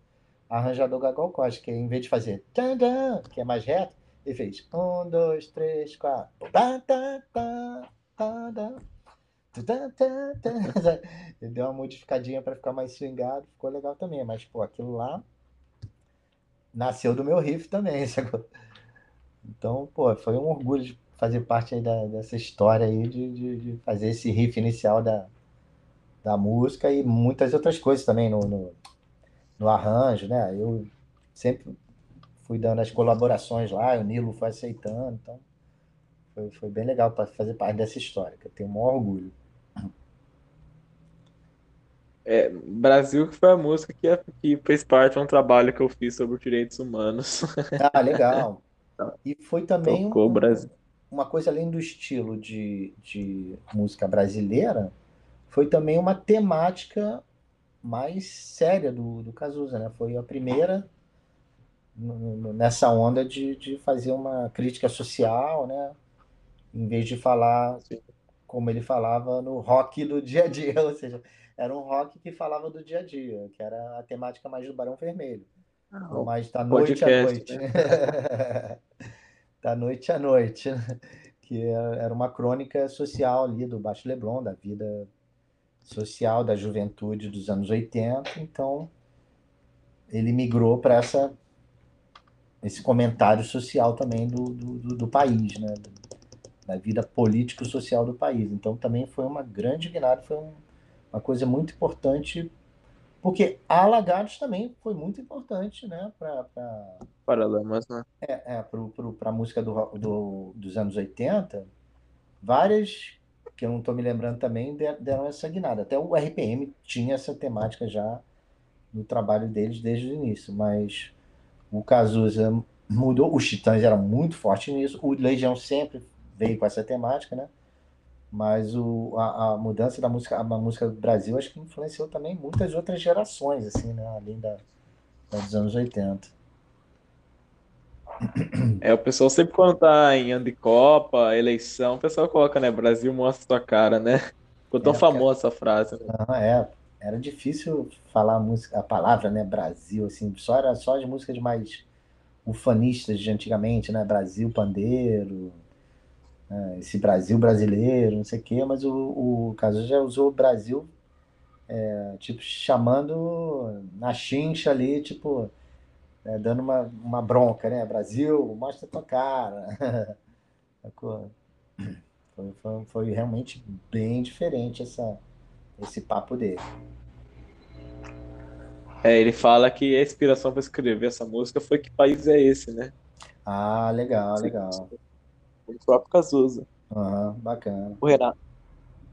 B: arranjador Gal Costa, que em vez de fazer tchan, tchan, que é mais reto, ele fez um, dois, três, quatro. Tá, tá. Tá, tá, tá. Ele deu uma modificadinha para ficar mais swingado, ficou legal também. Mas, pô, aquilo lá nasceu do meu riff também, sacou? Então, pô, foi um orgulho de fazer parte da- dessa história aí, de, de- de fazer esse riff inicial da, da música e muitas outras coisas também no, no, no arranjo, né? Eu sempre fui dando as colaborações lá, o Nilo foi aceitando, então foi, foi bem legal para fazer parte dessa história, que eu tenho o maior orgulho.
A: É, Brasil que foi a música que, que fez parte de um trabalho que eu fiz sobre os direitos humanos.
B: Ah, legal. E foi também
A: Tocou
B: um-
A: Brasil.
B: uma coisa além do estilo de, de música brasileira, foi também uma temática mais séria do, do Cazuza, né? Foi a primeira nessa onda de, de fazer uma crítica social, né? Em vez de falar
A: Sim.
B: como ele falava, no rock do dia a dia, ou seja, era um rock que falava do dia a dia, que era a temática mais do Barão Vermelho. Ah, mais da noite podcast, à noite. Né? da noite à noite. Que era uma crônica social ali do Baixo Leblon, da vida social da juventude dos anos 80. Então, ele migrou para essa esse comentário social também do, do, do país, né? da vida político-social do país. Então também foi uma grande guinada, foi um, uma coisa muito importante, porque a Alagados também foi muito importante né? para.
A: Paralamas, né?
B: É, é para a música do, do, dos anos 80, várias que eu não estou me lembrando também deram essa guinada. Até o RPM tinha essa temática já no trabalho deles desde o início, mas o Cazuza mudou, os Titãs eram muito fortes nisso, o Legião sempre veio com essa temática, né? Mas o, a, a mudança da música, a música do Brasil, acho que influenciou também muitas outras gerações, assim, né? Além da, dos anos 80.
A: É, o pessoal sempre quando tá em ano de Copa, eleição, o pessoal coloca, né? Brasil mostra sua cara, né? Ficou tão é, famosa essa frase. Né?
B: Não, é, era difícil falar a, música, a palavra, né, Brasil, assim, só era só as músicas mais ufanistas de antigamente, né, Brasil Pandeiro, né, esse Brasil brasileiro, não sei o quê, mas o, o Caso já usou o Brasil, é, tipo, chamando na chincha ali, tipo, é, dando uma, uma bronca, né, Brasil, mostra tua cara. foi, foi, foi realmente bem diferente essa esse papo dele.
A: É, ele fala que a inspiração para escrever essa música foi que país é esse, né?
B: Ah, legal, legal.
A: O próprio Cazuza.
B: Uhum, bacana.
A: O Renato,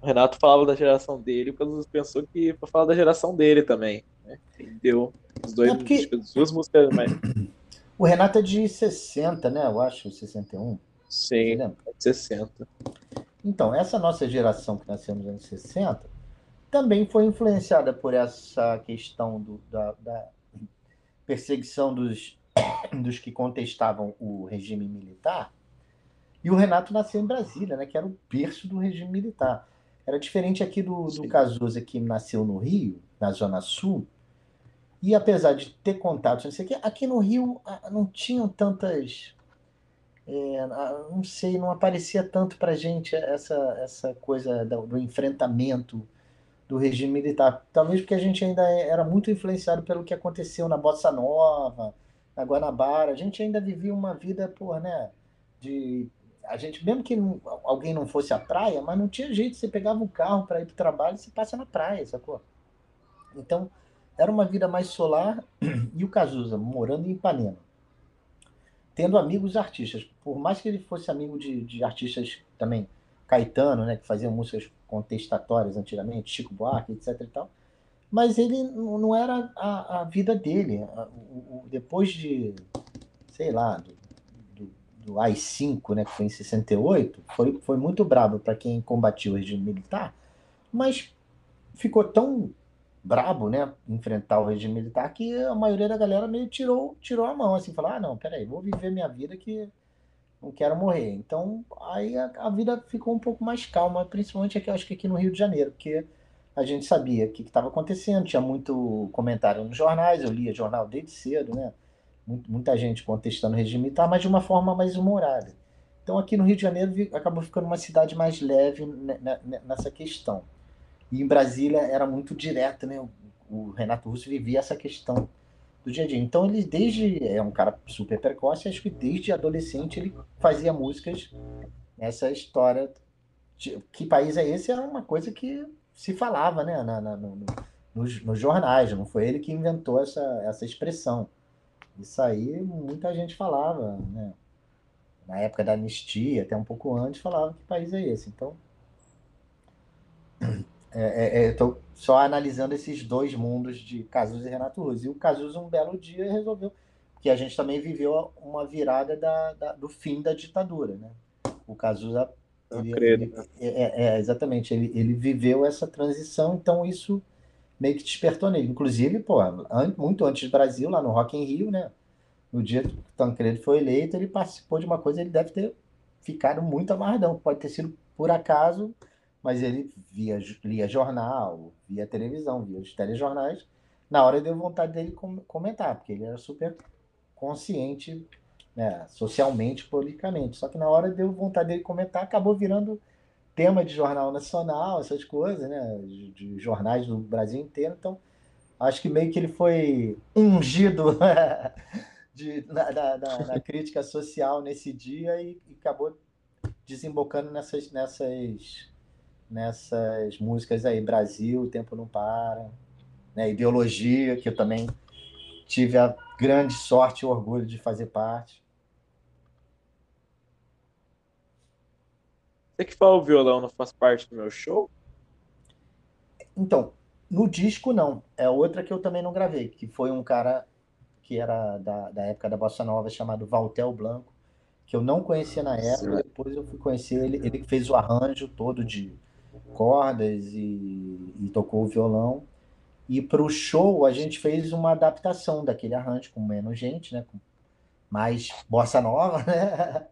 A: o Renato falava da geração dele, o Cazuza pensou que para falar da geração dele também. Né? Entendeu? Os dois, é porque... as duas músicas mais.
B: O Renato é de 60, né? Eu acho, 61.
A: Sim, é de 60.
B: Então, essa nossa geração que nasceu nos anos 60 também foi influenciada por essa questão do, da, da, perseguição dos, dos que contestavam o regime militar. E o Renato nasceu em Brasília, né, que era o berço do regime militar. Era diferente aqui do, do Cazuza, que nasceu no Rio, na Zona Sul, e apesar de ter contatos, não sei o que, aqui no Rio ah, não tinham tantas. É, ah, não sei, não aparecia tanto para gente essa, essa coisa do, enfrentamento do regime militar. Talvez porque a gente ainda era muito influenciado pelo que aconteceu na Bossa Nova, na Guanabara. A gente ainda vivia uma vida, por, né, de a gente mesmo que não, alguém não fosse à praia, mas não tinha jeito, você pegava um carro para ir para o trabalho, você passa na praia, sacou? Então, era uma vida mais solar e o Cazuza morando em Ipanema, tendo amigos artistas, por mais que ele fosse amigo de, de artistas também Caetano, né, que fazia músicas contestatórias antigamente, Chico Buarque, etc. E tal. Mas ele não era a, a vida dele. Depois de, sei lá, do, do, do AI-5, né, que foi em 68, foi, foi muito brabo para quem combatia o regime militar, mas ficou tão brabo, né, enfrentar o regime militar que a maioria da galera meio tirou, tirou a mão, assim, falou, ah, não, peraí, vou viver minha vida que não quero morrer. Então, aí a, a, vida ficou um pouco mais calma, principalmente aqui, acho que aqui no Rio de Janeiro, porque a gente sabia o que estava acontecendo, tinha muito comentário nos jornais, eu lia jornal desde cedo, né? Muita gente contestando o regime militar, mas de uma forma mais humorada. Então, aqui no Rio de Janeiro acabou ficando uma cidade mais leve nessa questão. E em Brasília era muito direto, né? O Renato Russo vivia essa questão do dia a dia. Então ele desde é um cara super precoce, acho que desde adolescente ele fazia músicas nessa história de, que país é esse é uma coisa que se falava, né, na, na no, nos, nos, jornais. Não foi ele que inventou essa essa expressão. Isso aí muita gente falava, né? Na época da anistia, até um pouco antes, falava que país é esse. Então é, é, estou só analisando esses dois mundos de Cazuza e Renato Russo. E o Cazuza, um belo dia, resolveu. Porque a gente também viveu uma virada da, da do fim da ditadura. Né? O Cazuza. Ele, ele, é, é, é, exatamente, ele, ele viveu essa transição, então isso meio que despertou nele. Inclusive, pô, muito antes do Brasil, lá no Rock in Rio, né? No dia que o Tancredo foi eleito, ele participou de uma coisa, ele deve ter ficado muito amarradão. Pode ter sido por acaso, mas ele via, lia jornal, via televisão, via os telejornais. Na hora deu vontade dele comentar, porque ele era super consciente, né, socialmente, politicamente. Só que na hora deu vontade dele comentar, acabou virando tema de jornal nacional, essas coisas, né, de, jornais do Brasil inteiro. Então, acho que meio que ele foi ungido de, na, na, na, crítica social nesse dia e, e, acabou desembocando nessas, nessas, nessas músicas aí, Brasil, o tempo não para, né? Ideologia, que eu também tive a grande sorte e orgulho de fazer parte.
A: Você que fala o violão não faz parte do meu show?
B: Então, no disco não. É outra que eu também não gravei, que foi um cara que era da, da época da Bossa Nova, chamado Valtel Blanco, que eu não conhecia na época, depois eu fui conhecer ele, ele fez o arranjo todo de cordas e, e tocou o violão. E para o show a gente fez uma adaptação daquele arranjo com menos gente, né? Com mais bossa nova, né?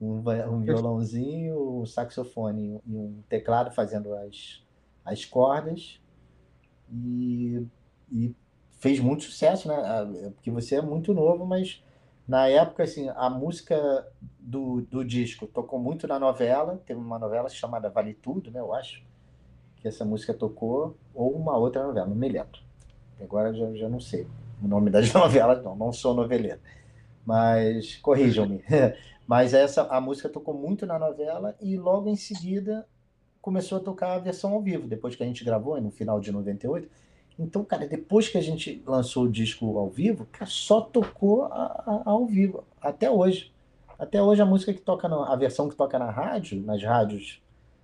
B: Um, um violãozinho, um saxofone e um teclado fazendo as, as cordas. E, e fez muito sucesso, né? Porque você é muito novo, mas na época, assim, a música do, do disco tocou muito na novela. Teve uma novela chamada Vale Tudo, né? Eu acho que essa música tocou, ou uma outra novela, não me lembro. Agora já, já não sei o nome das novelas, não, não sou noveleiro. Mas corrijam-me. Mas essa a música tocou muito na novela e logo em seguida começou a tocar a versão ao vivo, depois que a gente gravou, no final de 98. Então, cara, depois que a gente lançou o disco ao vivo, cara, só tocou a, a, ao vivo, até hoje. Até hoje a música que toca, na, a versão que toca na rádio, nas rádios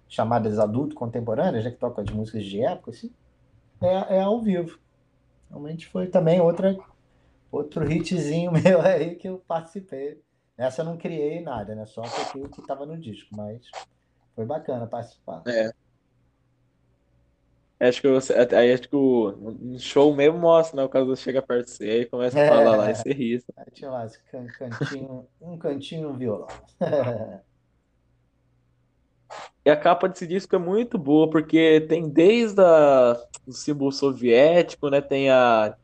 B: chamadas adulto contemporâneas, né, que tocam as músicas de época, assim, é, é ao vivo. Realmente foi também outra, outro hitzinho meu aí que eu participei. Essa eu não criei nada, né? Só toquei o que estava no disco, mas foi bacana participar.
A: É. Acho que você, aí acho que o show mesmo mostra, né? O caso chega perto de você e começa a falar lá e você ri.
B: Aí tinha lá esse cantinho, um cantinho, um violão.
A: E a capa desse disco é muito boa, porque tem desde a, o símbolo soviético, né? Tem a.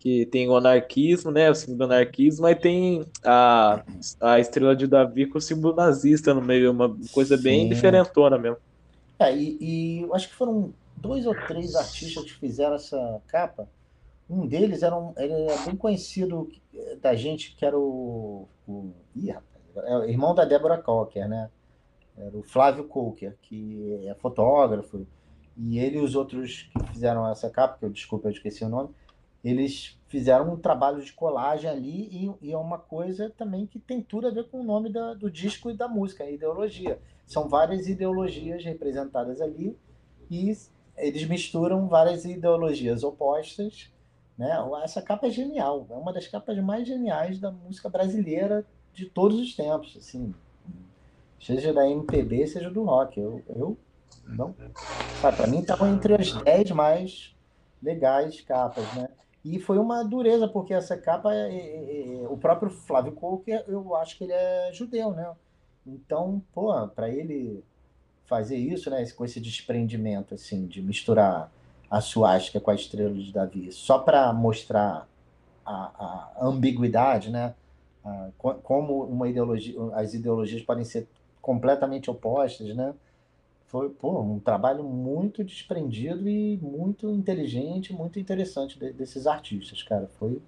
A: Que tem o anarquismo, né? O símbolo do anarquismo, aí tem a, a estrela de Davi com o símbolo nazista no meio, uma coisa bem Sim. diferentona mesmo.
B: É, e, e eu acho que foram dois ou três artistas que fizeram essa capa. Um deles era, um, ele é bem conhecido da gente, que era o. o ih, rapaz, é irmão da Débora Cocker, né? Era o Flávio Coker, que é fotógrafo, e ele e os outros que fizeram essa capa, que eu desculpa, eu esqueci o nome, eles fizeram um trabalho de colagem ali e, e, é uma coisa também que tem tudo a ver com o nome da, do disco e da música, a ideologia. São várias ideologias representadas ali e eles misturam várias ideologias opostas. Né? Essa capa é genial, é uma das capas mais geniais da música brasileira de todos os tempos. Assim, seja da MPB, seja do rock. Eu, eu não. Para mim, estavam entre as 10 mais legais capas, né? E foi uma dureza, porque essa capa, é, é, é, o próprio Flávio Coker, eu acho que ele é judeu, né? Então, pô, para ele fazer isso, né, com esse desprendimento, assim, de misturar a suástica com a estrela de Davi, só para mostrar a, a, ambiguidade, né? A, como uma ideologia, as ideologias podem ser completamente opostas, né? Foi pô, um trabalho muito desprendido e muito inteligente, muito interessante de, desses artistas, cara. Foi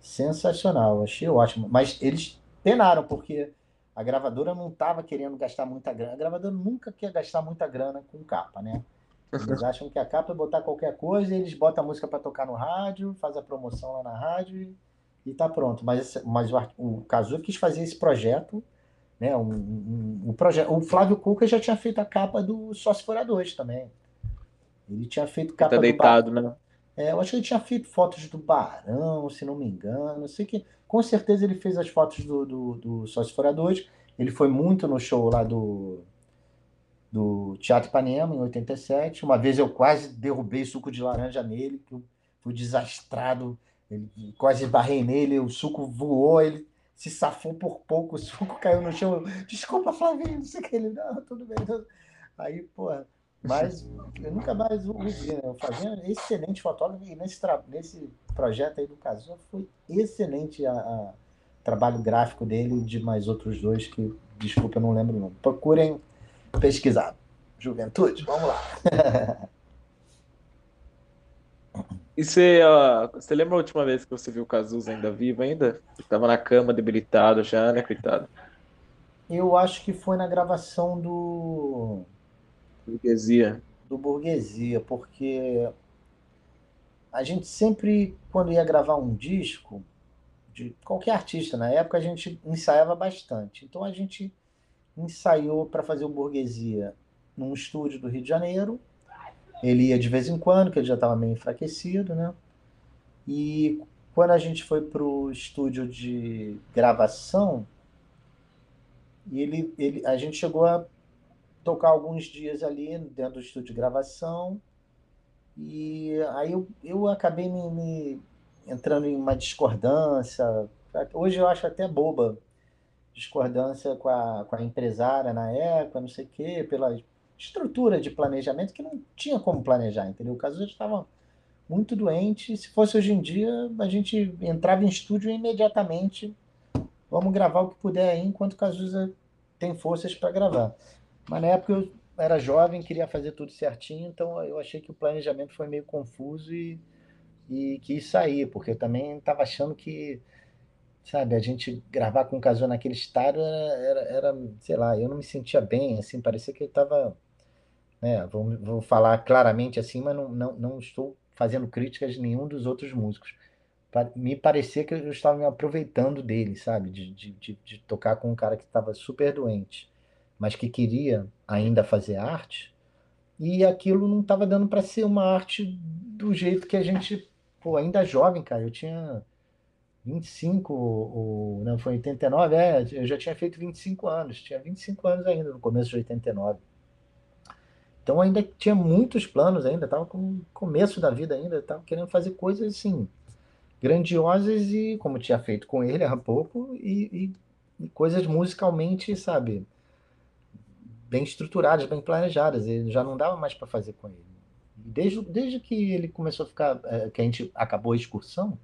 B: sensacional, achei ótimo. Mas eles penaram, porque a gravadora não estava querendo gastar muita grana. A gravadora nunca quer gastar muita grana com capa, né? Eles acham que a capa é botar qualquer coisa, eles botam a música para tocar no rádio, faz a promoção lá na rádio e, tá pronto. Mas, mas o, o Kazu quis fazer esse projeto né? Um, um, um projeto. O Flávio Cuca já tinha feito a capa do Só Se For a Dois também. Ele tinha feito capa
A: tá deitado, do né?
B: É, eu acho que ele tinha feito fotos do Barão, se não me engano. Eu sei que com certeza ele fez as fotos do, do, do Só Se For a Dois. Ele foi muito no show lá do, do Teatro Ipanema, em 87. Uma vez eu quase derrubei suco de laranja nele, que eu fui desastrado. Ele, quase barrei nele, o suco voou, ele se safou por pouco, o suco caiu no chão. Desculpa, Flavinho, não sei o que ele. Não, tudo bem. Aí, pô, mas eu nunca mais o vi, né? Eu fazia excelente fotógrafo e nesse, nesse projeto aí do Caso foi excelente a, trabalho gráfico dele e de mais outros dois que, desculpa, eu não lembro o nome. Procurem pesquisar. Juventude, vamos lá.
A: E você, uh, você lembra a última vez que você viu o Cazuza ainda vivo ainda? Estava na cama, debilitado já, né, coitado?
B: Eu acho que foi na gravação do...
A: Burguesia.
B: Do Burguesia, porque a gente sempre, quando ia gravar um disco, de qualquer artista, na época a gente ensaiava bastante. Então a gente ensaiou para fazer o Burguesia num estúdio do Rio de Janeiro, ele ia de vez em quando, que ele já estava meio enfraquecido, né? E quando a gente foi para o estúdio de gravação, ele, ele, a gente chegou a tocar alguns dias ali dentro do estúdio de gravação. E aí eu, eu acabei me, me entrando em uma discordância. Hoje eu acho até boba discordância com a, com a empresária na época, não sei o quê, pela estrutura de planejamento que não tinha como planejar, entendeu? O caso já estava muito doente. Se fosse hoje em dia, a gente entrava em estúdio imediatamente. Vamos gravar o que puder aí, enquanto o Cazuza tem forças para gravar. Mas na época eu era jovem, queria fazer tudo certinho, então eu achei que o planejamento foi meio confuso e, e quis sair, porque eu também estava achando que sabe, a gente gravar com o Cazuza naquele estado era, era, era, sei lá, eu não me sentia bem, assim, parecia que eu estava né? Vou, vou falar claramente assim, mas não, não, não estou fazendo críticas de nenhum dos outros músicos. Me parecia que eu estava me aproveitando dele, sabe? De, de, de, de tocar com um cara que estava super doente, mas que queria ainda fazer arte, e aquilo não estava dando para ser uma arte do jeito que a gente, pô, ainda jovem, cara, eu tinha 25, ou, não, foi 89, é, eu já tinha feito 25 anos, tinha 25 anos ainda no começo de 89. Então ainda tinha muitos planos ainda, estava com começo da vida ainda, estava querendo fazer coisas assim grandiosas e como tinha feito com ele há pouco e, e, e coisas musicalmente, sabe, bem estruturadas, bem planejadas. Ele já não dava mais para fazer com ele. Desde, desde que ele começou a ficar, é, que a gente acabou a excursão,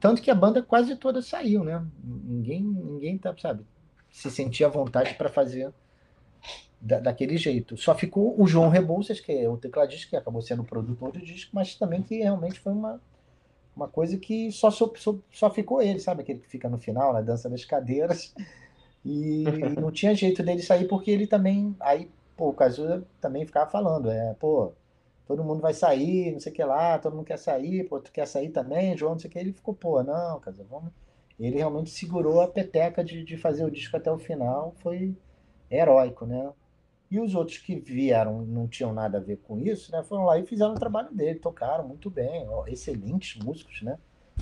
B: tanto que a banda quase toda saiu, né? Ninguém, ninguém tá, sabe, se sentia à vontade para fazer da, daquele jeito. Só ficou o João Rebouças, que é o tecladista, que acabou sendo o produtor do disco, mas também que realmente foi uma, uma coisa que só, só, só ficou ele, sabe? Aquele que fica no final, na dança das cadeiras. E, não tinha jeito dele sair, porque ele também. Aí, pô, o Cazuza também ficava falando, é, pô, todo mundo vai sair, não sei o que lá, todo mundo quer sair, pô, tu quer sair também, João, não sei o que. Ele ficou, pô, não, Cazuza, vamos. Ele realmente segurou a peteca de, de fazer o disco até o final, foi heróico, né? E os outros que vieram não tinham nada a ver com isso, né? Foram lá e fizeram o trabalho dele, tocaram muito bem, ó, excelentes músicos, né?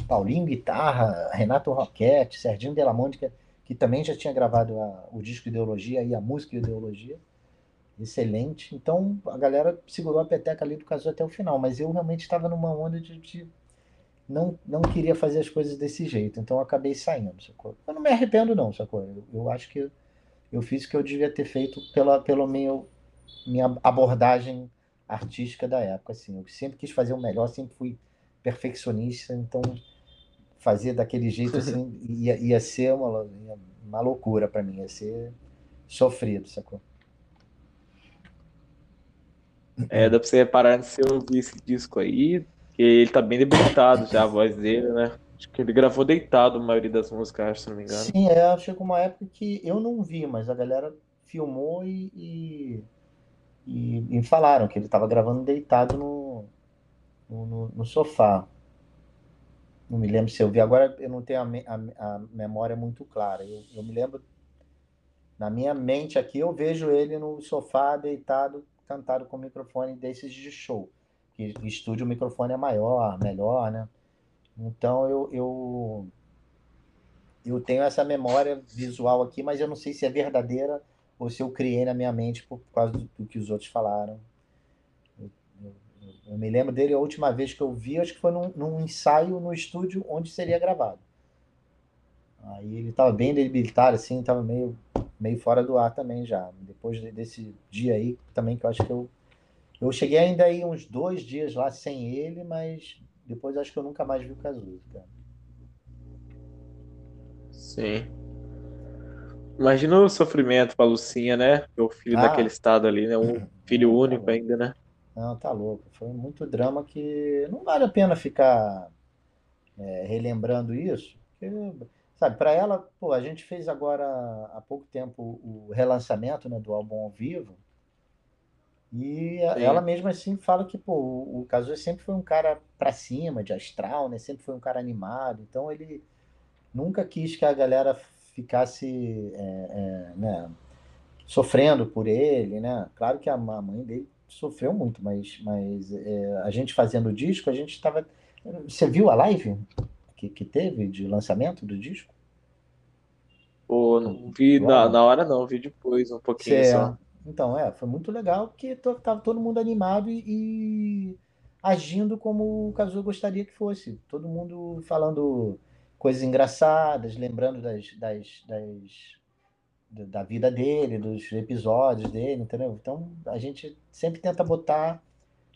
B: Paulinho guitarra, Renato Roquette, Serginho Delamonte, que, que também já tinha gravado a, o disco Ideologia e a música Ideologia. Excelente. Então a galera segurou a peteca ali do caso até o final, mas eu realmente estava numa onda de, de não, não queria fazer as coisas desse jeito, então eu acabei saindo, sacou? Eu não me arrependo não, sacou? Eu, eu acho que eu fiz o que eu devia ter feito pela, pela meu, minha abordagem artística da época. Assim. Eu sempre quis fazer o melhor, sempre fui perfeccionista, então fazer daquele jeito assim ia, ia ser uma, uma loucura para mim, ia ser sofrido, sacou?
A: É, dá pra você reparar se eu ouvir esse disco aí, que ele tá bem debilitado já, a voz dele, né? Acho que ele gravou deitado a maioria das músicas, se não me engano.
B: Sim, é, chegou uma época que eu não vi, mas a galera filmou e, e, e, e falaram que ele estava gravando deitado no, no, no, sofá. Não me lembro se eu vi. Agora eu não tenho a, a, a memória muito clara. Eu, eu me lembro, na minha mente aqui, eu vejo ele no sofá deitado, cantado com microfone desses de show. Que estúdio o microfone é maior, melhor, né? Então eu, eu, eu tenho essa memória visual aqui, mas eu não sei se é verdadeira ou se eu criei na minha mente por causa do, do que os outros falaram. Eu, me lembro dele a última vez que eu vi, acho que foi num, num ensaio no estúdio onde seria gravado. Aí ele estava bem debilitado, assim, estava meio meio fora do ar também já. Depois desse dia aí, também que eu acho que eu. Eu cheguei ainda aí uns dois dias lá sem ele, mas depois acho que eu nunca mais vi o Cazuza, cara.
A: Sim. Imagina o sofrimento pra Lucinha, né? O filho
B: Ah,
A: daquele estado ali, né? Um filho único ainda, né?
B: Não, tá louco. Foi muito drama que não vale a pena ficar é, relembrando isso. Porque, sabe, para ela, pô, a gente fez agora há pouco tempo o relançamento, né, do álbum ao vivo. E a- ela mesma assim fala que, pô, o Cazuza sempre foi um cara pra cima, de astral, né? Sempre foi um cara animado. Então ele nunca quis que a galera ficasse, é, é, né, sofrendo por ele, né? Claro que a mãe dele sofreu muito, mas, mas é, a gente fazendo o disco, a gente estava. Você viu a live que, que teve de lançamento do disco?
A: Pô, não vi na, na hora não, vi depois um pouquinho
B: Cê,
A: só.
B: então, é, foi muito legal porque to- tava todo mundo animado e, e agindo como o Cazuza gostaria que fosse. Todo mundo falando coisas engraçadas, lembrando das, das, das, da da vida dele, dos episódios dele, entendeu? Então a gente sempre tenta botar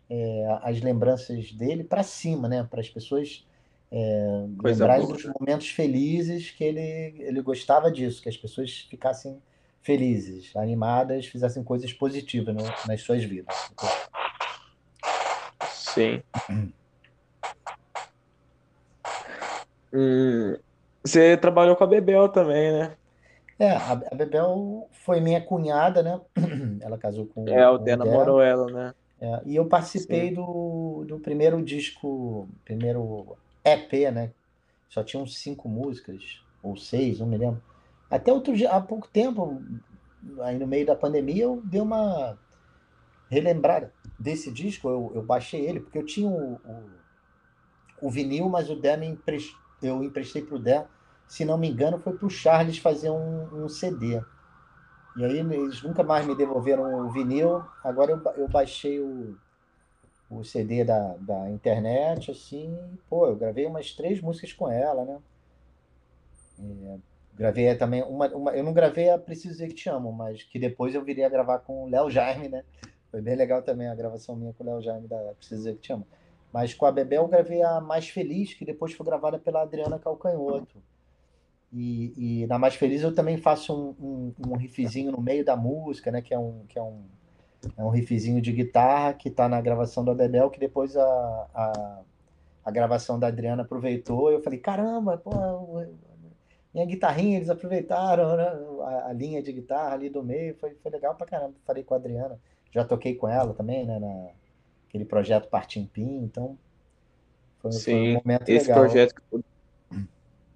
B: é, as lembranças dele para cima, né? Para as pessoas é, lembrarem
A: boa.
B: dos momentos felizes que ele, ele gostava disso, que as pessoas ficassem felizes, animadas, fizessem coisas positivas no- nas suas vidas.
A: Sim. Hum, você trabalhou com a Bebel também, né?
B: É, a, a Bebel foi minha cunhada, né? Ela casou com,
A: É, o
B: com o Dé.
A: namorou ela, né?
B: É, e eu participei
A: Sim.
B: do, do primeiro disco, primeiro EP, né? Só tinham cinco músicas, ou seis, não me lembro. Até outro dia, há pouco tempo, aí no meio da pandemia, eu dei uma relembrada desse disco. Eu, eu baixei ele, porque eu tinha o, o, o vinil, mas o Dé me eu emprestei pro Dé. Se não me engano, foi pro Charles fazer um, um CD. E aí eles nunca mais me devolveram o vinil. Agora eu, eu baixei o, o CD da, da internet, assim, pô, eu gravei umas três músicas com ela, né? Gravei também uma, uma- eu não gravei a Preciso Dizer Que Te Amo, mas que depois eu viria a gravar com o Léo Jaime, né? Foi bem legal também a gravação minha com o Léo Jaime da Preciso Dizer Que Te Amo. Mas com a Bebel eu gravei a Mais Feliz, que depois foi gravada pela Adriana Calcanhoto. E, e na Mais Feliz eu também faço um, um, um riffzinho no meio da música, né? Que é um, que é um, é um riffzinho de guitarra que está na gravação da Bebel, que depois a, a, a gravação da Adriana aproveitou. Eu falei, caramba, pô, minha guitarrinha, eles aproveitaram, né? A, a linha de guitarra ali do meio, foi, foi legal pra caramba. Falei com a Adriana, já toquei com ela também, né? Na, aquele projeto Partimpim, então foi, foi um
A: Sim.
B: momento
A: Esse
B: legal.
A: projeto que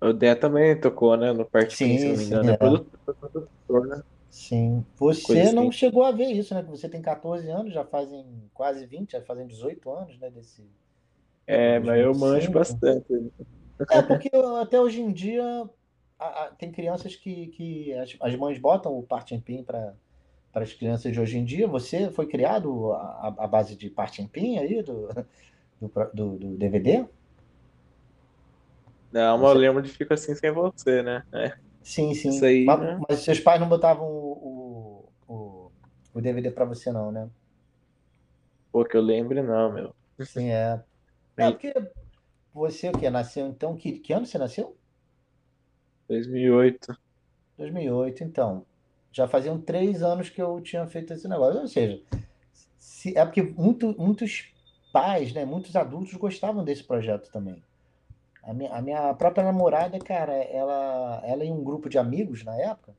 A: o Dé também tocou, né? No Parte Pin, se
B: Sim,
A: não me
B: sim,
A: engano. É
B: é.
A: produtor, produtor, né?
B: Sim.
A: Coisa
B: Você não
A: assim.
B: chegou a ver isso, né? Que você tem 14 anos, já fazem quase 20, já fazem 18 anos, né? Desse
A: É, mas eu manjo
B: 2005.
A: bastante.
B: É, porque até hoje em dia a- a- tem crianças que, que as, as mães botam o Partimpim para para as crianças de hoje em dia. Você foi criado à, à base de Partimpim aí, do, do, do, do DVD?
A: Não, mas eu
B: Você...
A: lembro de Fico Assim Sem Você, né? É.
B: Sim,
A: Isso
B: sim.
A: aí,
B: Mas,
A: né?
B: mas seus pais não botavam o, o, o, DVD para você, não, né?
A: Pô, que eu lembre, não, meu.
B: Sim, é. É, porque você o quê? Nasceu então? Que, que ano você nasceu?
A: 2008.
B: 2008, então. Já faziam três anos que eu tinha feito esse negócio. Ou seja, se, é porque muito, muitos pais, né, muitos adultos gostavam desse projeto também. A minha, a minha própria namorada, cara, ela, ela e um grupo de amigos na época,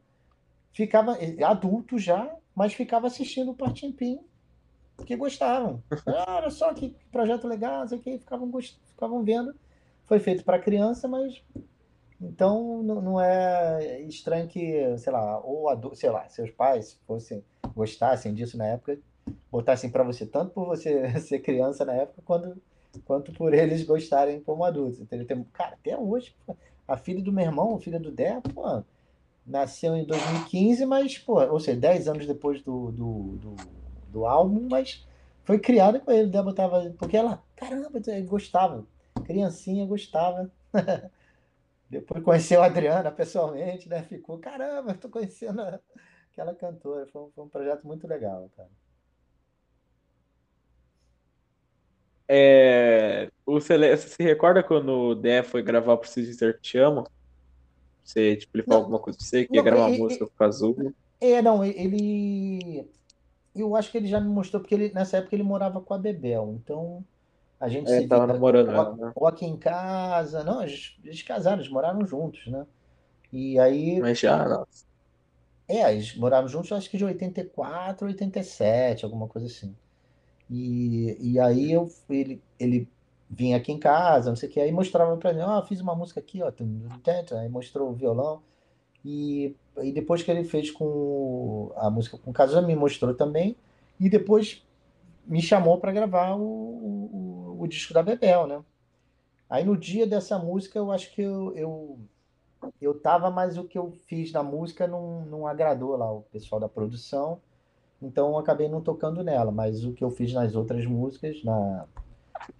B: ficava adulto já, mas ficava assistindo o Partimpim, porque gostavam. Ah, olha só que projeto legal, não sei o que, ficavam, ficavam vendo. Foi feito para criança, mas então não, é estranho que, sei lá, ou adulto, sei lá, seus pais fossem gostassem disso na época, botassem para você tanto por você ser criança na época quanto quanto por eles gostarem como adultos. Entendeu? Tem- Cara, até hoje, pô, a filha do meu irmão, a filha do Dé, pô, nasceu em 2015, mas, pô, ou seja, 10 anos depois do, do, do, do álbum, mas foi criada com ele. O Dé botava, porque ela, caramba, gostava, criancinha gostava Depois conheceu a Adriana pessoalmente, né? Ficou, caramba, estou conhecendo aquela cantora. Foi foi um projeto muito legal, cara.
A: É, o Cele... Você se recorda quando o Dé foi gravar Preciso Dizer Que Te Amo? Você, tipo, ele falou alguma coisa pra você, que ia gravar uma música com o Azul?
B: É, não, ele. Eu acho que ele já me mostrou, porque ele, nessa época ele morava com a Bebel, então a gente
A: É,
B: se
A: tava
B: via
A: namorando
B: ou,
A: ela, né?
B: ou aqui em casa. Não, eles, eles casaram, eles moraram juntos, né? E aí,
A: Mas já, nossa.
B: é, eles moraram juntos, acho que de 84, 87, alguma coisa assim. E, e aí eu, ele, ele vinha aqui em casa, não sei o que, aí mostrava pra mim, ó, fiz uma música aqui, ó, aí mostrou o violão. E, e depois que ele fez com a música com o Cazuza, me mostrou também. E depois me chamou para gravar o, o, o disco da Bebel, né? Aí no dia dessa música, eu acho que eu, eu, eu tava, mas o que eu fiz na música não, não agradou lá o pessoal da produção. Então eu acabei não tocando nela, mas o que eu fiz nas outras músicas, na,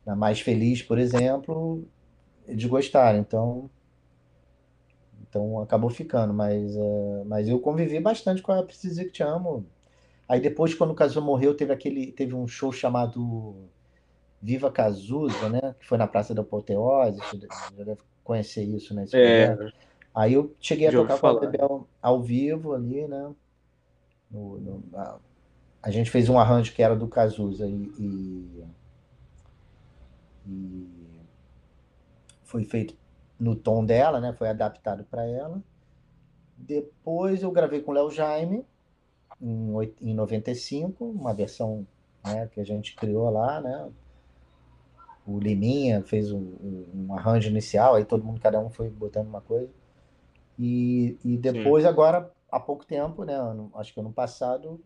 B: na Mais Feliz, por exemplo, eles gostaram. Então, então acabou ficando, mas, eh, mas eu convivi bastante com a Preciso Que Te Amo. Aí depois, quando o Cazuza morreu, teve aquele, teve um show chamado Viva Cazuza, né? Que foi na Praça da Apoteose, você já deve conhecer isso, né?
A: É.
B: Aí eu cheguei a tocar com a. Bebel ao vivo ali, né? No- no- a, gente fez um arranjo que era do Cazuza e, e- e foi feito no tom dela, né? Foi adaptado para ela. Depois eu gravei com o Léo Jaime em, em 95, uma versão né, que a gente criou lá, né? O Liminha fez um, um- arranjo inicial, aí todo mundo, cada um foi botando uma coisa. E, e depois, agora, há pouco tempo, né? acho que ano passado,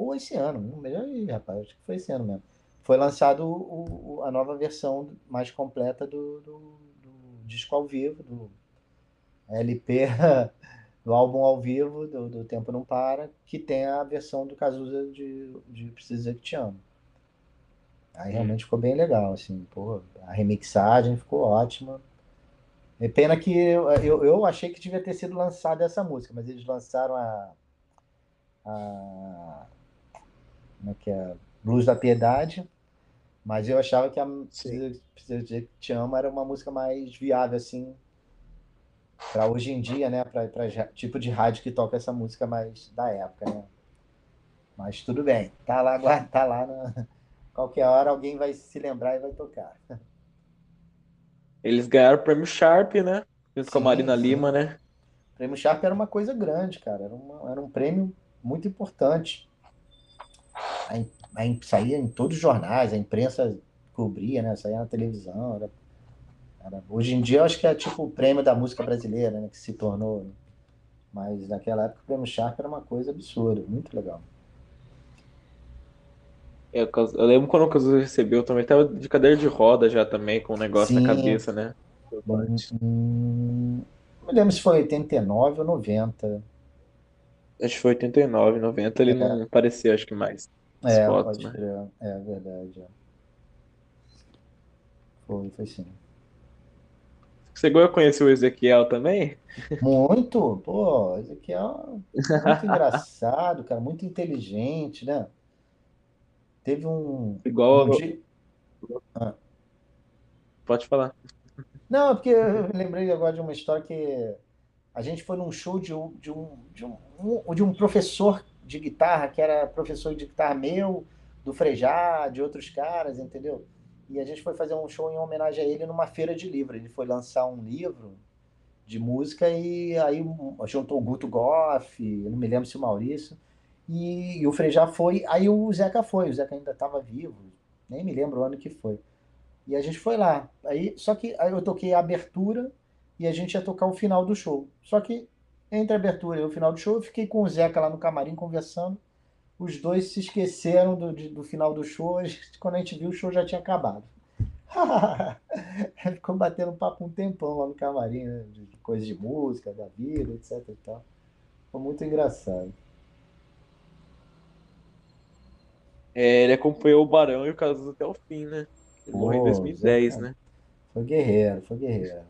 B: ou esse ano, não melhor aí, rapaz, acho que foi esse ano mesmo. Foi lançado o- o- a nova versão mais completa do, do, do disco ao vivo, do LP, do álbum ao vivo, do, do Tempo Não Para, que tem a versão do Cazuza de, de Preciso Dizer Que Te Amo. Aí realmente ficou bem legal, assim, pô, a remixagem ficou ótima. É pena que eu, eu, eu achei que devia ter sido lançada essa música, mas eles lançaram a, a como é que é? Blues da Piedade, mas eu achava que a Precisa, Precisa Dizer Que Te Amo era uma música mais viável, assim, para hoje em dia, né? Para tipo de rádio que toca essa música mais da época, né? Mas tudo bem, tá lá, tá lá na... Qualquer hora alguém vai se lembrar e vai tocar.
A: Eles ganharam o prêmio Sharp, né? Junto com a Marina
B: sim.
A: Lima, né?
B: O prêmio Sharp era uma coisa grande, cara. Era, uma- era um prêmio muito importante. A, a saía em todos os jornais, a imprensa cobria, né? Saía na televisão. era- era- hoje em dia eu acho que é tipo o prêmio da música brasileira, né? Que se tornou. né? Mas naquela época o prêmio Sharp era uma coisa absurda, muito legal.
A: Eu, eu lembro quando o Cazuza recebeu também, tava de cadeira de roda já também, com um negócio
B: Sim.
A: na cabeça, né?
B: Hum, não me lembro se foi 89 ou 90.
A: Acho que foi 89, 90, ele não apareceu, acho que mais.
B: É,
A: fotos,
B: pode
A: né?
B: crer. É verdade. é. Foi, foi sim.
A: Você chegou a conhecer o Ezequiel também?
B: Muito, pô, Ezequiel é muito engraçado, cara, muito inteligente, né? Teve um,
A: Igual.
B: um dia-
A: Pode falar.
B: Não, é porque eu lembrei agora de uma história que a gente foi num show de um, de um, de um- de um professor de guitarra, que era professor de guitarra meu, do Frejá, de outros caras, entendeu? E a gente foi fazer um show em homenagem a ele numa feira de livro. Ele foi lançar um livro de música e aí juntou o Guto Goff, eu não me lembro se o Maurício, e, e o Frejá foi, aí o Zeca foi, o Zeca ainda estava vivo, nem me lembro o ano que foi. E a gente foi lá. Aí, só que aí eu toquei a abertura e a gente ia tocar o final do show. Só que entre a abertura e o final do show, eu fiquei com o Zeca lá no camarim conversando. Os dois se esqueceram do, de- do final do show. Quando a gente viu, o show já tinha acabado. Ficou batendo papo um tempão lá no camarim, né? De de coisa de música, da vida, etc e tal. Foi muito engraçado.
A: É, ele acompanhou o Barão e o Cazuza até o fim, né? Ele morreu em
B: Pô,
A: 2010,
B: Zeca.
A: né?
B: Foi guerreiro, foi guerreiro.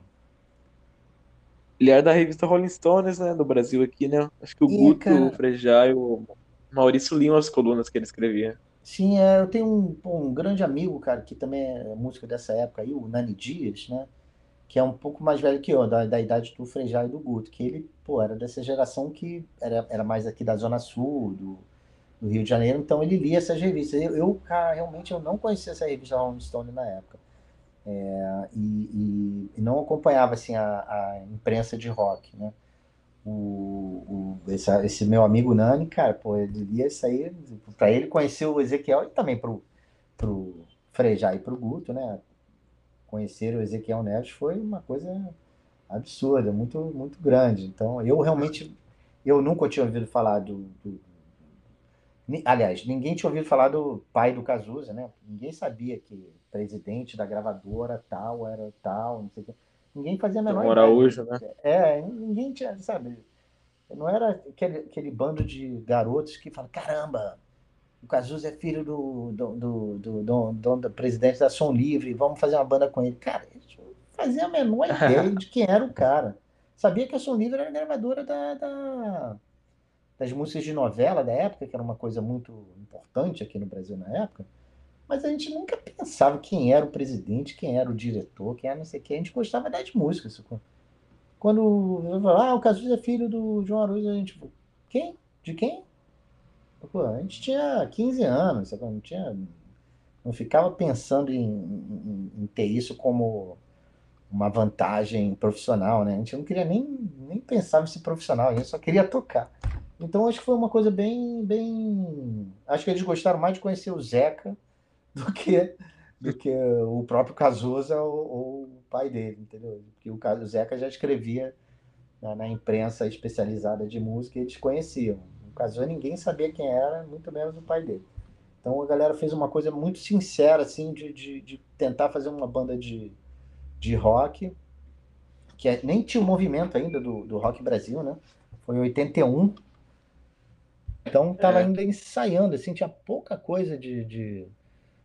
A: Ele era da revista Rolling Stones, né? Do Brasil aqui, né? Acho que o Guto,
B: cara-
A: o Frejá e o Maurício liam as colunas que ele escrevia.
B: Sim, é, eu tenho um, um grande amigo, cara, que também é músico dessa época aí, o Nani Dias, né? Que é um pouco mais velho que eu, da, da idade do Frejá e do Guto, que ele, pô, era dessa geração que era, era mais aqui da Zona Sul, do, do Rio de Janeiro, então ele lia essas revistas. Eu, eu, cara, realmente eu não conhecia essa revista Rolling Stone na época. É, e, e- não acompanhava, assim, a, a imprensa de rock, né? O, o- esse, esse meu amigo Nani, cara, pô, ele isso aí, pra ele conhecer o Ezequiel e também pro, pro Frejá e pro Guto, né? Conhecer o Ezequiel Neves foi uma coisa absurda, muito, muito grande. Então, eu realmente, eu nunca tinha ouvido falar do, do- aliás, ninguém tinha ouvido falar do pai do Cazuza, né? Ninguém sabia que presidente da gravadora tal era tal, não sei o quê. Ninguém fazia a menor ideia.
A: Araújo, né?
B: É, ninguém tinha, sabe? Não era aquele, aquele bando de garotos que falam, caramba, o Cazuza é filho do, do, do, do, do- do- do presidente da Som Livre, vamos fazer uma banda com ele. Cara, eles faziam a menor ideia de quem era o cara. Sabia que a Som Livre era gravadora da, da- das músicas de novela da época, que era uma coisa muito importante aqui no Brasil na época, mas a gente nunca pensava quem era o presidente, quem era o diretor, quem era não sei o que. A gente gostava das músicas. sacou? Quando eu falo, ah, o Cazuza é filho do João Araújo, a gente, quem? De quem? Pô, a gente tinha 15 anos, sabe? Não tinha, não ficava pensando em, em- em ter isso como uma vantagem profissional, né? A gente não queria nem, nem pensar em ser profissional, a gente só queria tocar. Então acho que foi uma coisa bem, bem. Acho que eles gostaram mais de conhecer o Zeca do que, do que o próprio Cazuza ou, ou o pai dele, entendeu? Porque o, Ca- o Zeca já escrevia na, na imprensa especializada de música e eles conheciam. O Cazuza ninguém sabia quem era, muito menos o pai dele. Então a galera fez uma coisa muito sincera, assim, de, de, de tentar fazer uma banda de, de rock, que é- nem tinha o movimento ainda do, do Rock Brasil, né? Foi em 81. Então tava
A: É.
B: ainda ensaiando, assim, tinha pouca coisa de, de-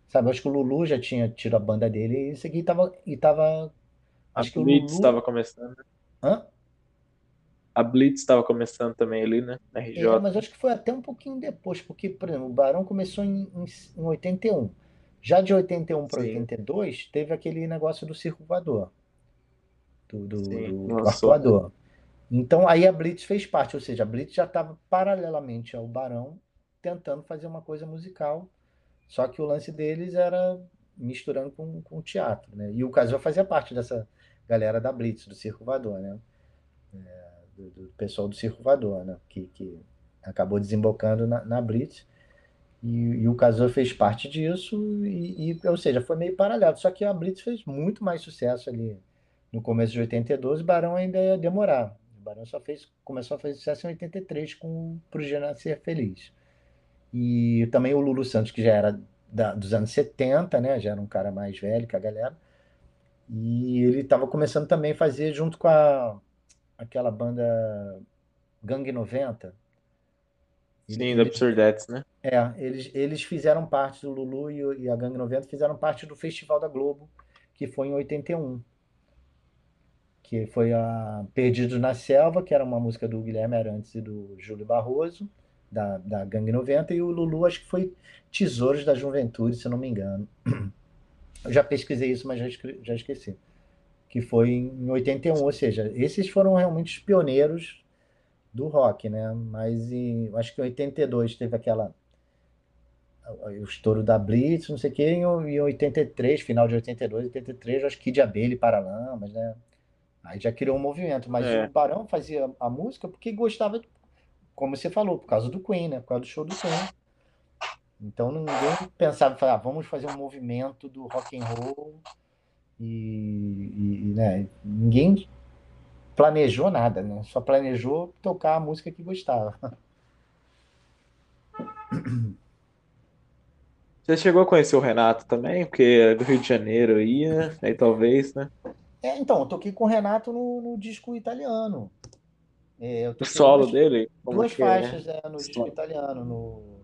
B: Sabe, acho que o Lulu já tinha tido a banda dele e isso aqui tava. E tava
A: A
B: acho que o
A: Blitz
B: Lulu.
A: estava começando.
B: Hã?
A: A Blitz estava começando também ali, né? Na
B: É,
A: RJ.
B: mas acho que foi até um pouquinho depois, porque, por exemplo, o Barão começou em, em, em 81. Já de 81 para
A: Sim.
B: 82, teve aquele negócio do circo voador, do, do,
A: Sim,
B: do, arcoador. Então, aí a Blitz fez parte, ou seja, a Blitz já estava paralelamente ao Barão, tentando fazer uma coisa musical, só que o lance deles era misturando com, com teatro, né? E o Cazuza fazia parte dessa galera da Blitz, do circo voador, né? do, do pessoal do Circo Voador, né? Que, que acabou desembocando na, na Blitz. E, e o Cazuza fez parte disso, e, e, ou seja, foi meio paralelo. Só que a Blitz fez muito mais sucesso ali no começo de 82, o Barão ainda ia demorar. O Barão só fez, começou a fazer sucesso em 83 com Pro Dia Nascer Feliz. E também o Lulu Santos, que já era da- dos anos 70, né? Já era um cara mais velho que a galera. E ele estava começando também a fazer junto com a, aquela banda Gangue 90. Ele-
A: Sim, da
B: ele-
A: Absurdettes, né?
B: é, eles, eles fizeram parte do Lulu e, e a Gangue 90 fizeram parte do Festival da Globo, que foi em 81. Que foi a Perdidos na Selva, que era uma música do Guilherme Arantes e do Júlio Barroso, da, da Gangue 90, e o Lulu acho que foi Tesouros da Juventude, se não me engano. Eu já pesquisei isso, mas já, já esqueci. Que foi em 81, ou seja, esses foram realmente os pioneiros do rock, né? Mas em, acho que em 82 teve aquela o estouro da Blitz, não sei o quê, em em 83, final de 82, 83, eu acho que Kid Abelha e Paralamas, né? Aí já criou um movimento, mas
A: É.
B: o Barão fazia a música porque gostava, como você falou, por causa do Queen, né? Por causa do show do Queen. Então ninguém pensava, falar, ah, vamos fazer um movimento do rock and roll e, e- né? Ninguém planejou nada, né? Só planejou tocar a música que gostava.
A: Você chegou a conhecer o Renato também? Porque é do Rio de Janeiro aí, né? Aí talvez, né?
B: É, então, eu toquei com o Renato no, no disco italiano. É,
A: O solo
B: duas,
A: dele,
B: duas
A: é?
B: faixas é, no disco italiano. No,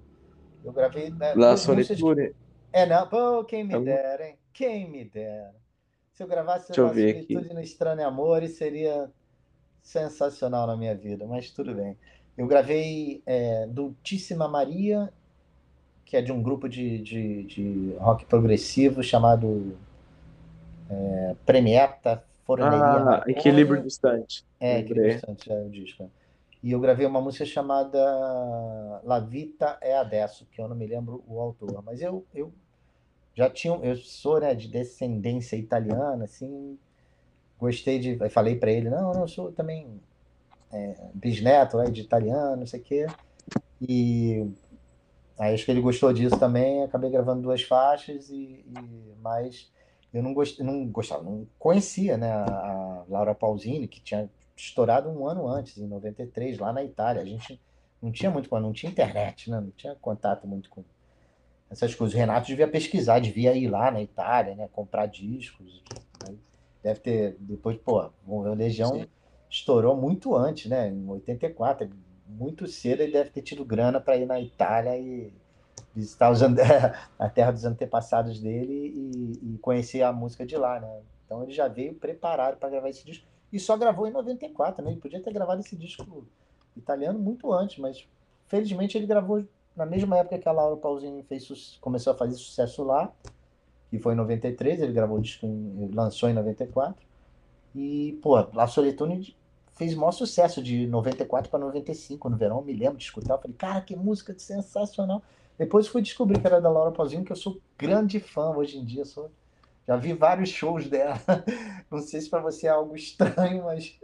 B: eu gravei né,
A: La
B: músicas.
A: Solitudine.
B: É, não, pô, quem me
A: Algum-
B: dera, hein? Quem me dera. Se eu gravasse La. Solitude no Estranho Amor, seria, sensacional na minha vida, mas tudo bem. Eu gravei é, Dulcíssima Maria, que é de um grupo de, de, de rock progressivo chamado é, Premiata
A: Forneria. Ah, Equilíbrio Distante.
B: É, Equilíbrio Distante, é o disco. E eu gravei uma música chamada La Vita é Adesso, que eu não me lembro o autor, mas eu, eu já tinha, eu sou né, de descendência italiana, assim, gostei de, falei para ele, não, não, eu sou também é, bisneto né, de italiano, não sei o quê, e aí acho que ele gostou disso também, acabei gravando duas faixas, e, e mas eu não, gost, não gostava, não conhecia né, a, Laura Pausini, que tinha estourado um ano antes, em 93, lá na Itália. A gente não tinha muito, não tinha internet, né? não tinha contato muito com essas coisas. O Renato devia pesquisar, devia ir lá na Itália, né? comprar discos. Né? Deve ter, depois, pô, o Legião Sim. estourou muito antes, né? Em 84, muito cedo ele deve ter tido grana para ir na Itália e visitar os, a terra dos antepassados dele e, e, conhecer a música de lá, né? Então ele já veio preparado para gravar esse disco e só gravou em 94, né? Ele podia ter gravado esse disco italiano muito antes, mas felizmente ele gravou na mesma época que a Laura Pausini fez, começou a fazer sucesso lá, que foi em 93, ele gravou o disco, em, lançou em 94. E, pô, La Solitone fez maior sucesso de 94 para 95 no verão, me lembro de escutar, eu falei, cara, que música sensacional. Depois fui descobrir que era da Laura Pausini, que eu sou grande fã hoje em dia, sou já vi vários shows dela. Não sei se para você é algo estranho, mas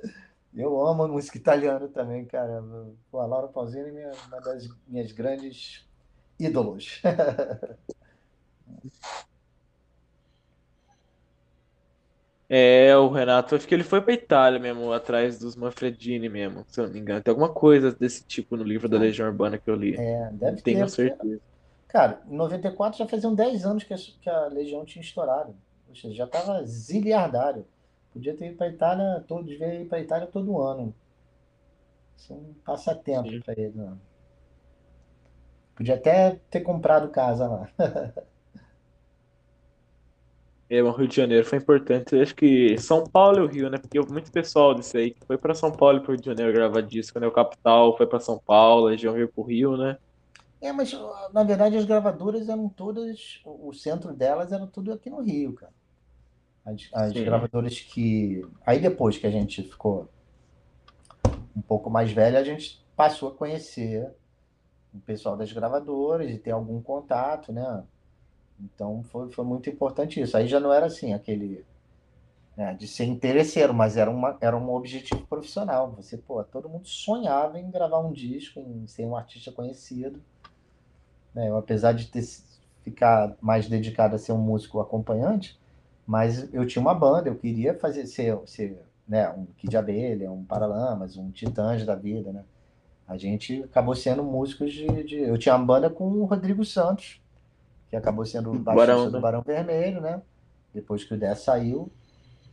B: eu amo a música italiana também, cara. Pô, a Laura Pausini é uma das minhas grandes ídolos.
A: É, o Renato, acho que ele foi pra Itália mesmo, atrás dos Manfredini mesmo, se eu não me engano. Tem alguma coisa desse tipo no livro da Legião Urbana que eu li.
B: É, deve
A: Tenho ter. certeza.
B: Cara, em 94 já faziam 10 anos que a, Legião tinha estourado. Ou seja, já estava ziliardário. Podia ter ido para a Itália, todo, devia ir para a Itália todo ano. Isso é um passatempo para ele. Não. Podia até ter comprado casa lá.
A: É, o Rio de Janeiro foi importante. Eu acho que São Paulo e o Rio, né? Porque muito pessoal disso aí que foi para São Paulo e para o Rio de Janeiro gravar disco, né? O Capital foi para São Paulo, a região veio para o Rio, né?
B: É, mas na verdade as gravadoras eram todas, o centro delas era tudo aqui no Rio, cara. As, as gravadoras que. Aí depois que a gente ficou um pouco mais velho, a gente passou a conhecer o pessoal das gravadoras e ter algum contato, né? Então foi, foi muito importante isso. Aí já não era assim, aquele né, de ser interesseiro, mas era, uma, era um objetivo profissional. Você, pô, todo mundo sonhava em gravar um disco, em ser um artista conhecido. Né? Eu, apesar de ter ficar mais dedicado a ser um músico acompanhante, mas eu tinha uma banda, eu queria fazer ser, ser né, um Kid Abelha, um Paralamas, um Titãs da vida, né? A gente acabou sendo músicos de, de, Eu tinha uma banda com o Rodrigo Santos, que acabou sendo o baixista Barão, do né? Barão Vermelho, né? Depois que o Dé saiu.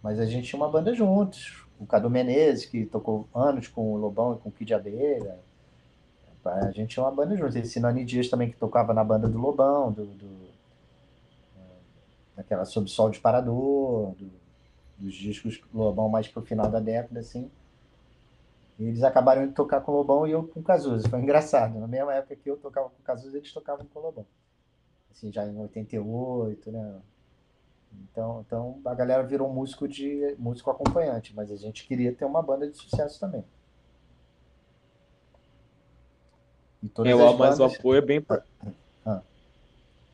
B: Mas a gente tinha uma banda juntos. O Cadu Menezes, que tocou anos com o Lobão e com o Kid Abelha. A gente tinha uma banda juntos. Esse Nani Dias também, que tocava na banda do Lobão, do, do daquela Sob Sol Disparador, do, dos discos Lobão mais pro final da década, assim. E eles acabaram de tocar com o Lobão e eu com o Cazuza. Foi engraçado. Na mesma época que eu tocava com o Cazuza, eles tocavam com o Lobão. Assim, já em 88, né? Então, então a galera virou músico de músico acompanhante, mas a gente queria ter uma banda de sucesso também.
A: E todas é, as mas o apoio é bem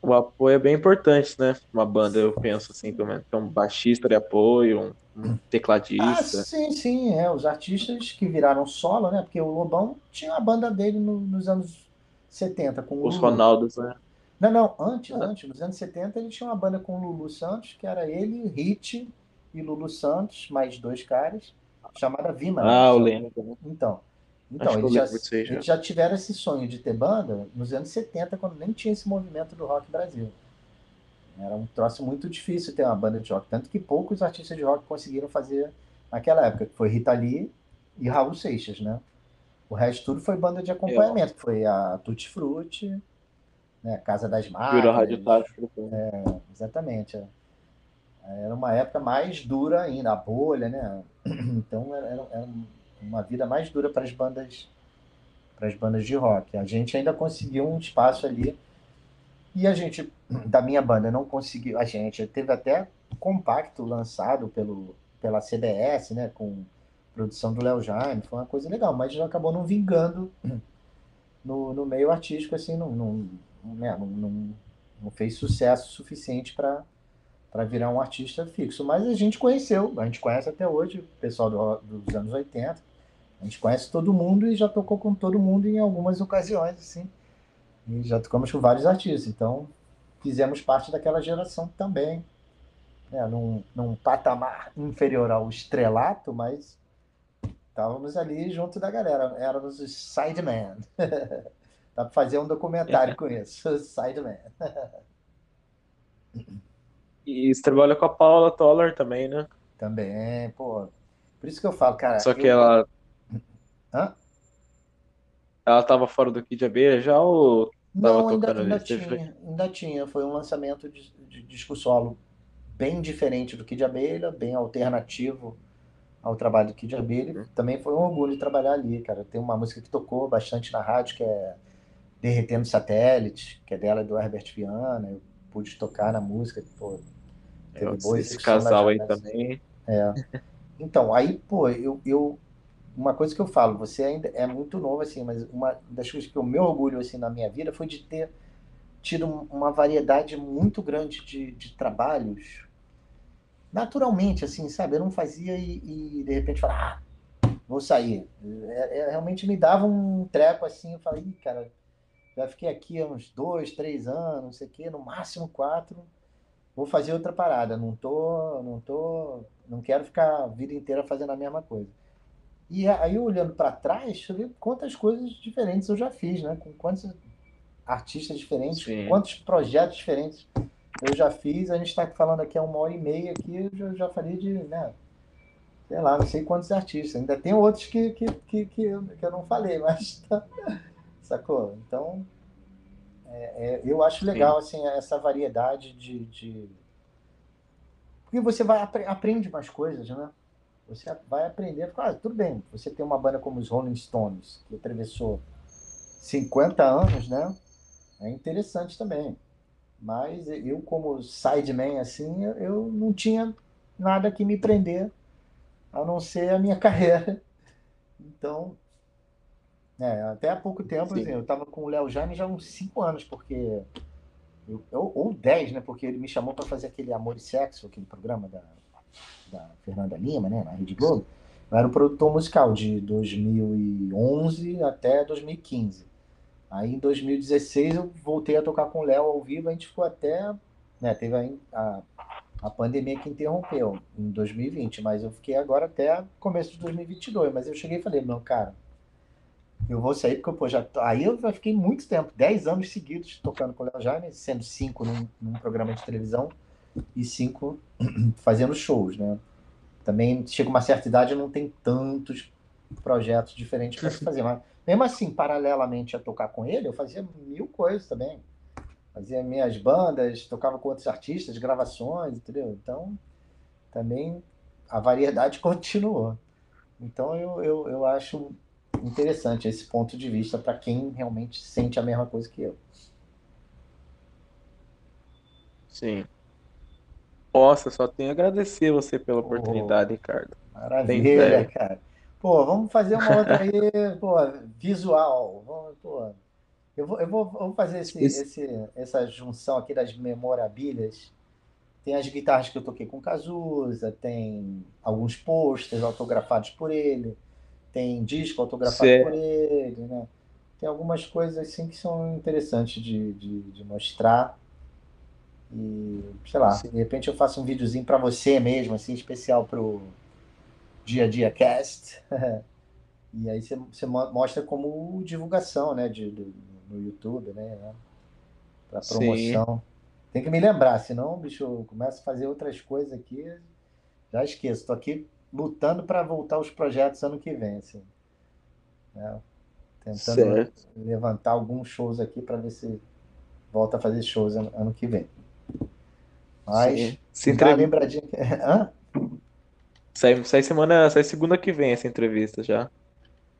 A: o apoio é bem importante, né? Uma banda, eu penso assim, pelo menos. um baixista de apoio, um, tecladista.
B: Ah, sim, sim, é. Os artistas que viraram solo, né? Porque o Lobão tinha a banda dele no, nos anos 70 com
A: Os Ronaldos, né?
B: Não, não, antes, ah. antes, nos anos 70 ele tinha uma banda com o Lulu Santos, que era ele, Hit e Lulu Santos, mais dois caras, chamada Vima.
A: Ah, né? eu lembro.
B: Então, então, eles já, eles já tiveram esse sonho de ter banda nos anos 70, quando nem tinha esse movimento do rock Brasil. Era um troço muito difícil ter uma banda de rock, tanto que poucos artistas de rock conseguiram fazer naquela época, que foi Rita Lee e Raul Seixas, né? O resto tudo foi banda de acompanhamento, que foi a Tutti Frutti, né? Casa das Máquinas. Virou Rádio É, exatamente. É. Era uma época mais dura ainda, a bolha, né? Então era, era, uma vida mais dura para as bandas para as bandas de rock. A gente ainda conseguiu um espaço ali e a gente da minha banda não conseguiu. A gente teve até compacto lançado pelo pela CBS, né, com produção do Léo Jaime, foi uma coisa legal, mas já acabou não vingando no, no meio artístico, assim, não, não, né, não, não, não fez sucesso suficiente para para virar um artista fixo. Mas a gente conheceu, a gente conhece até hoje o pessoal do, dos anos 80, a gente conhece todo mundo e já tocou com todo mundo em algumas ocasiões, assim. E já tocamos com vários artistas. Então, fizemos parte daquela geração também. Né? Num, num patamar inferior ao estrelato, mas estávamos ali junto da galera. Éramos os Sidemen. Dá para fazer um documentário com isso. Sidemen.
A: e você trabalha com a Paula Toller também, né?
B: Também, pô. Por isso que eu falo, cara.
A: Só que
B: eu...
A: ela
B: Hã?
A: Ela tava fora do Kid Abelha já ou
B: Não, ainda,
A: tocando
B: ainda tinha, ainda tinha. Foi um lançamento de, de disco solo bem diferente do Kid Abelha, bem alternativo ao trabalho do Kid Abelha. Também foi um orgulho trabalhar ali, cara. Tem uma música que tocou bastante na rádio, que é Derretendo Satélite, que é dela do Herbert Viana. Eu pude tocar na música, pô, teve boa
A: Esse casal aí também.
B: Então, aí, pô, eu, eu uma coisa que eu falo, você ainda é muito novo assim, mas uma das coisas que eu me orgulho assim na minha vida foi de ter tido um- uma variedade muito grande de, de trabalhos, naturalmente, assim, sabe? Eu não fazia e, e, de repente falar, ah, vou sair. É- é- realmente me dava um treco assim, eu falei, cara, já fiquei aqui há uns dois, três anos, não sei o quê, no máximo quatro. Vou fazer outra parada. Não tô, não tô, não quero ficar a vida inteira fazendo a mesma coisa. E aí, olhando para trás, eu vi quantas coisas diferentes eu já fiz, né? Com quantos artistas diferentes,
A: Sim.
B: quantos projetos diferentes eu já fiz. A gente está falando aqui há uma hora e meia aqui, eu já, falei de, né? Sei lá, não sei quantos artistas. Ainda tem outros que, que, que, que, eu, que eu não falei, mas tá, sacou? Então, é, é, eu acho legal assim essa variedade de, de... porque você vai apre- aprende mais coisas, né? Você vai aprender, claro, tudo bem. Você tem uma banda como os Rolling Stones que atravessou 50 anos, né? É interessante também. Mas eu como sideman assim, eu- eu não tinha nada que me prender a não ser a minha carreira. Então, é, até há pouco tempo,
A: Sim.
B: assim, eu estava com o Léo Jaime já há uns 5 anos, porque. eu- ou, ou 10, né? Porque ele me chamou para fazer aquele Amor e Sexo, aquele programa da, da Fernanda Lima, né? Na Rede Globo. Eu era o produtor musical de 2011 até 2015. Aí em 2016 eu voltei a tocar com o Léo ao vivo, a gente ficou até. Né, teve a, a, a pandemia que interrompeu em 2020, mas eu fiquei agora até começo de 2022. Mas eu cheguei e falei, meu cara, eu vou sair porque pô, já. Aí eu já fiquei muito tempo, 10 anos seguidos tocando com o Léo Jaime, sendo cinco num, num programa de televisão e cinco fazendo shows, né? Também chega uma certa idade, não tem tantos projetos diferentes para se fazer, mas mesmo assim, paralelamente a tocar com ele, eu fazia mil coisas também. Fazia minhas bandas, tocava com outros artistas, gravações, entendeu? Então, também a variedade continuou. Então, eu, eu, eu acho interessante esse ponto de vista para quem realmente sente a mesma coisa que eu.
A: Sim. Nossa, só tenho a agradecer você pela
B: Oh.
A: oportunidade, Ricardo.
B: Maravilha, cara. Pô, vamos fazer uma outra aí, pô, visual. Vamos, pô. Eu vou, eu vou, vou fazer esse, esse, essa junção aqui das memorabilhas. Tem as guitarras que eu toquei com Cazuza, tem alguns posters autografados por ele, tem disco autografado por ele, né? Tem algumas coisas assim que são interessantes de, de, de mostrar. E, sei lá,
A: Sim.
B: de repente eu faço um videozinho para você mesmo, assim, especial pro Dia a Dia Cast. E aí você, você mo- mostra como divulgação, né, de, do- no YouTube, né, para
A: Sim.
B: promoção. Tem que me lembrar, senão, bicho, eu começo a fazer outras coisas aqui, já esqueço. Tô aqui lutando para voltar os projetos ano que vem, assim, né? Tentando
A: Certo.
B: levantar alguns shows aqui para ver se volta a fazer shows ano, ano que vem. Mas
A: Sim. Se entrev...
B: lembradinha. Hã?
A: Sai, sai semana, sai segunda que vem essa entrevista já.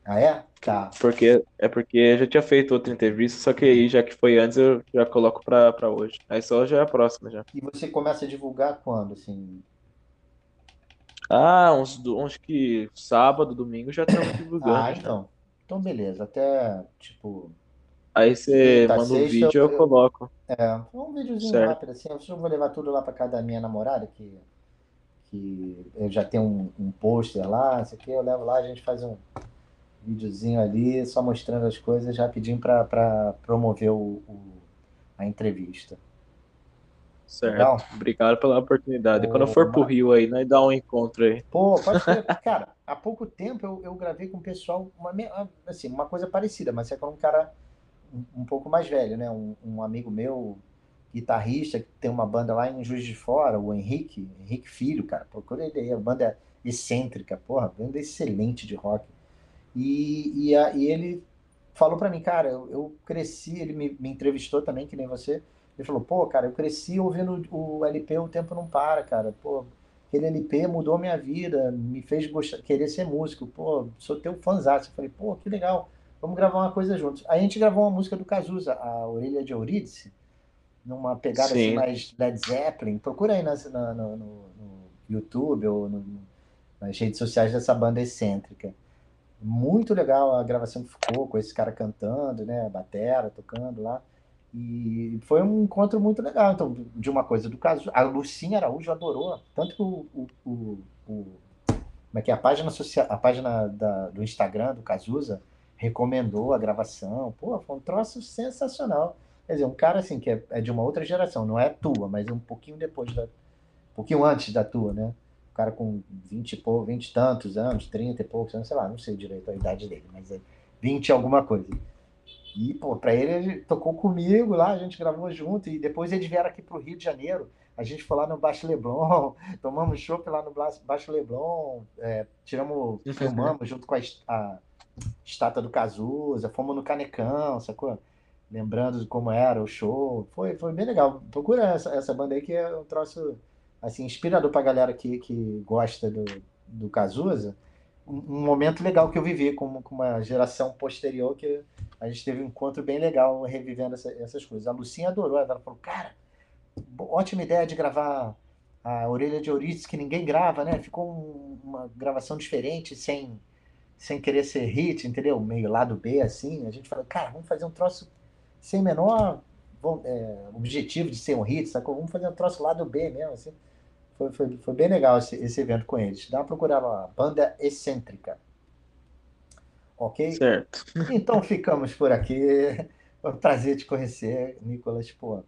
B: Ah, é? Tá.
A: Porque, é porque eu já tinha feito outra entrevista, só que aí, já que foi antes, eu já coloco pra, pra hoje. Aí só já é a próxima já.
B: E você começa a divulgar quando, assim?
A: Ah, uns, uns que sábado, domingo já estamos divulgando.
B: Ah,
A: já.
B: então. Então, beleza. Até, tipo,
A: Aí você manda um
B: sexta,
A: vídeo e
B: eu-
A: eu coloco.
B: é, um videozinho
A: Certo.
B: rápido, assim. Eu só vou levar tudo lá pra casa da minha namorada, que, que eu já tenho um, um pôster lá, isso aqui, eu levo lá, a gente faz um videozinho ali, só mostrando as coisas rapidinho pra, pra promover o, o- a entrevista.
A: Certo.
B: Legal?
A: Obrigado pela oportunidade.
B: Ô,
A: Quando eu for pro Rio aí, nós dá um encontro aí.
B: Pô, pode ser. Cara, há pouco tempo eu, eu gravei com o pessoal, uma, me- assim, uma coisa parecida, mas é com um cara um, um pouco mais velho, né? Um, um amigo meu, guitarrista, que tem uma banda lá em Juiz de Fora, o Henrique, Henrique Filho, cara. Procura ele aí, a banda é excêntrica, porra, banda excelente de rock. E, e, a- e ele falou pra mim, cara, eu, eu cresci, ele me, me entrevistou também, que nem você. Ele falou, pô, cara, eu cresci ouvindo o LP O Tempo Não Para, cara. Pô, aquele LP mudou minha vida, me fez gostar, querer ser músico. Pô, sou teu fãzaço. Eu falei, pô, que legal, vamos gravar uma coisa juntos. Aí a gente gravou uma música do Cazuza, a Orelha de Eurídice, numa pegada assim
A: Sim.
B: mais Led Zeppelin. Procura aí na- no, no- YouTube ou no- nas redes sociais dessa banda excêntrica. Muito legal a gravação que ficou, com esse cara cantando, né? Batera tocando lá. E foi um encontro muito legal. Então, de uma coisa do caso. A Lucinha Araújo adorou. Tanto que o. o, o- o- como é que é? A página, social, a página da- do Instagram do Cazuza recomendou a gravação. Pô, foi um troço sensacional. Quer dizer, um cara assim que é, é de uma outra geração, não é tua, mas um pouquinho depois da. Um pouquinho antes da tua, né? O cara com 20 e pouco, 20 e tantos anos, 30 e poucos anos, sei lá, não sei direito a idade dele, mas é 20 e alguma coisa. E, pô, pra ele, ele tocou comigo lá, a gente gravou junto, e depois eles vieram aqui pro Rio de Janeiro. A gente foi lá no Baixo Leblon, tomamos chopp lá no Baixo Leblon, é, tiramos, filmamos junto com a, a estátua do Cazuza, fomos no Canecão, sacou? Lembrando de como era o show. Foi, foi bem legal. Procura essa, essa banda aí que é um troço assim, inspirador pra galera que, que gosta do, do Cazuza. Um, momento legal que eu vivi com, com uma geração posterior que a gente teve um encontro bem legal revivendo essa- essas coisas. A Lucinha adorou, ela falou, cara, ótima ideia de gravar a Orelha de Eurídice, que ninguém grava, né? Ficou um- uma gravação diferente, sem, sem querer ser hit, entendeu? Meio lado B, assim. A gente falou, cara, vamos fazer um troço sem menor vo- é, objetivo de ser um hit, sacou? Vamos fazer um troço lado B mesmo, assim. Foi, foi, foi bem legal esse, esse evento com eles. Dá uma procurada lá, Banda Excêntrica. Ok?
A: Certo.
B: Então ficamos por aqui. Foi um prazer te conhecer, Nicolas. Pô,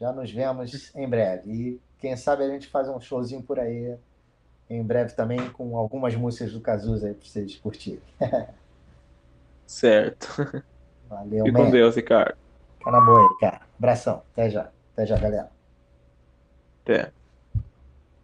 B: já nos vemos em breve. E quem sabe a gente faz um showzinho por aí em breve também com algumas músicas do Cazuza aí pra vocês curtirem.
A: Certo.
B: Valeu,
A: Fique com
B: man.
A: Deus, Ricardo.
B: Fica na boa aí, cara. Abração. Até já. Até já, galera.
A: Até.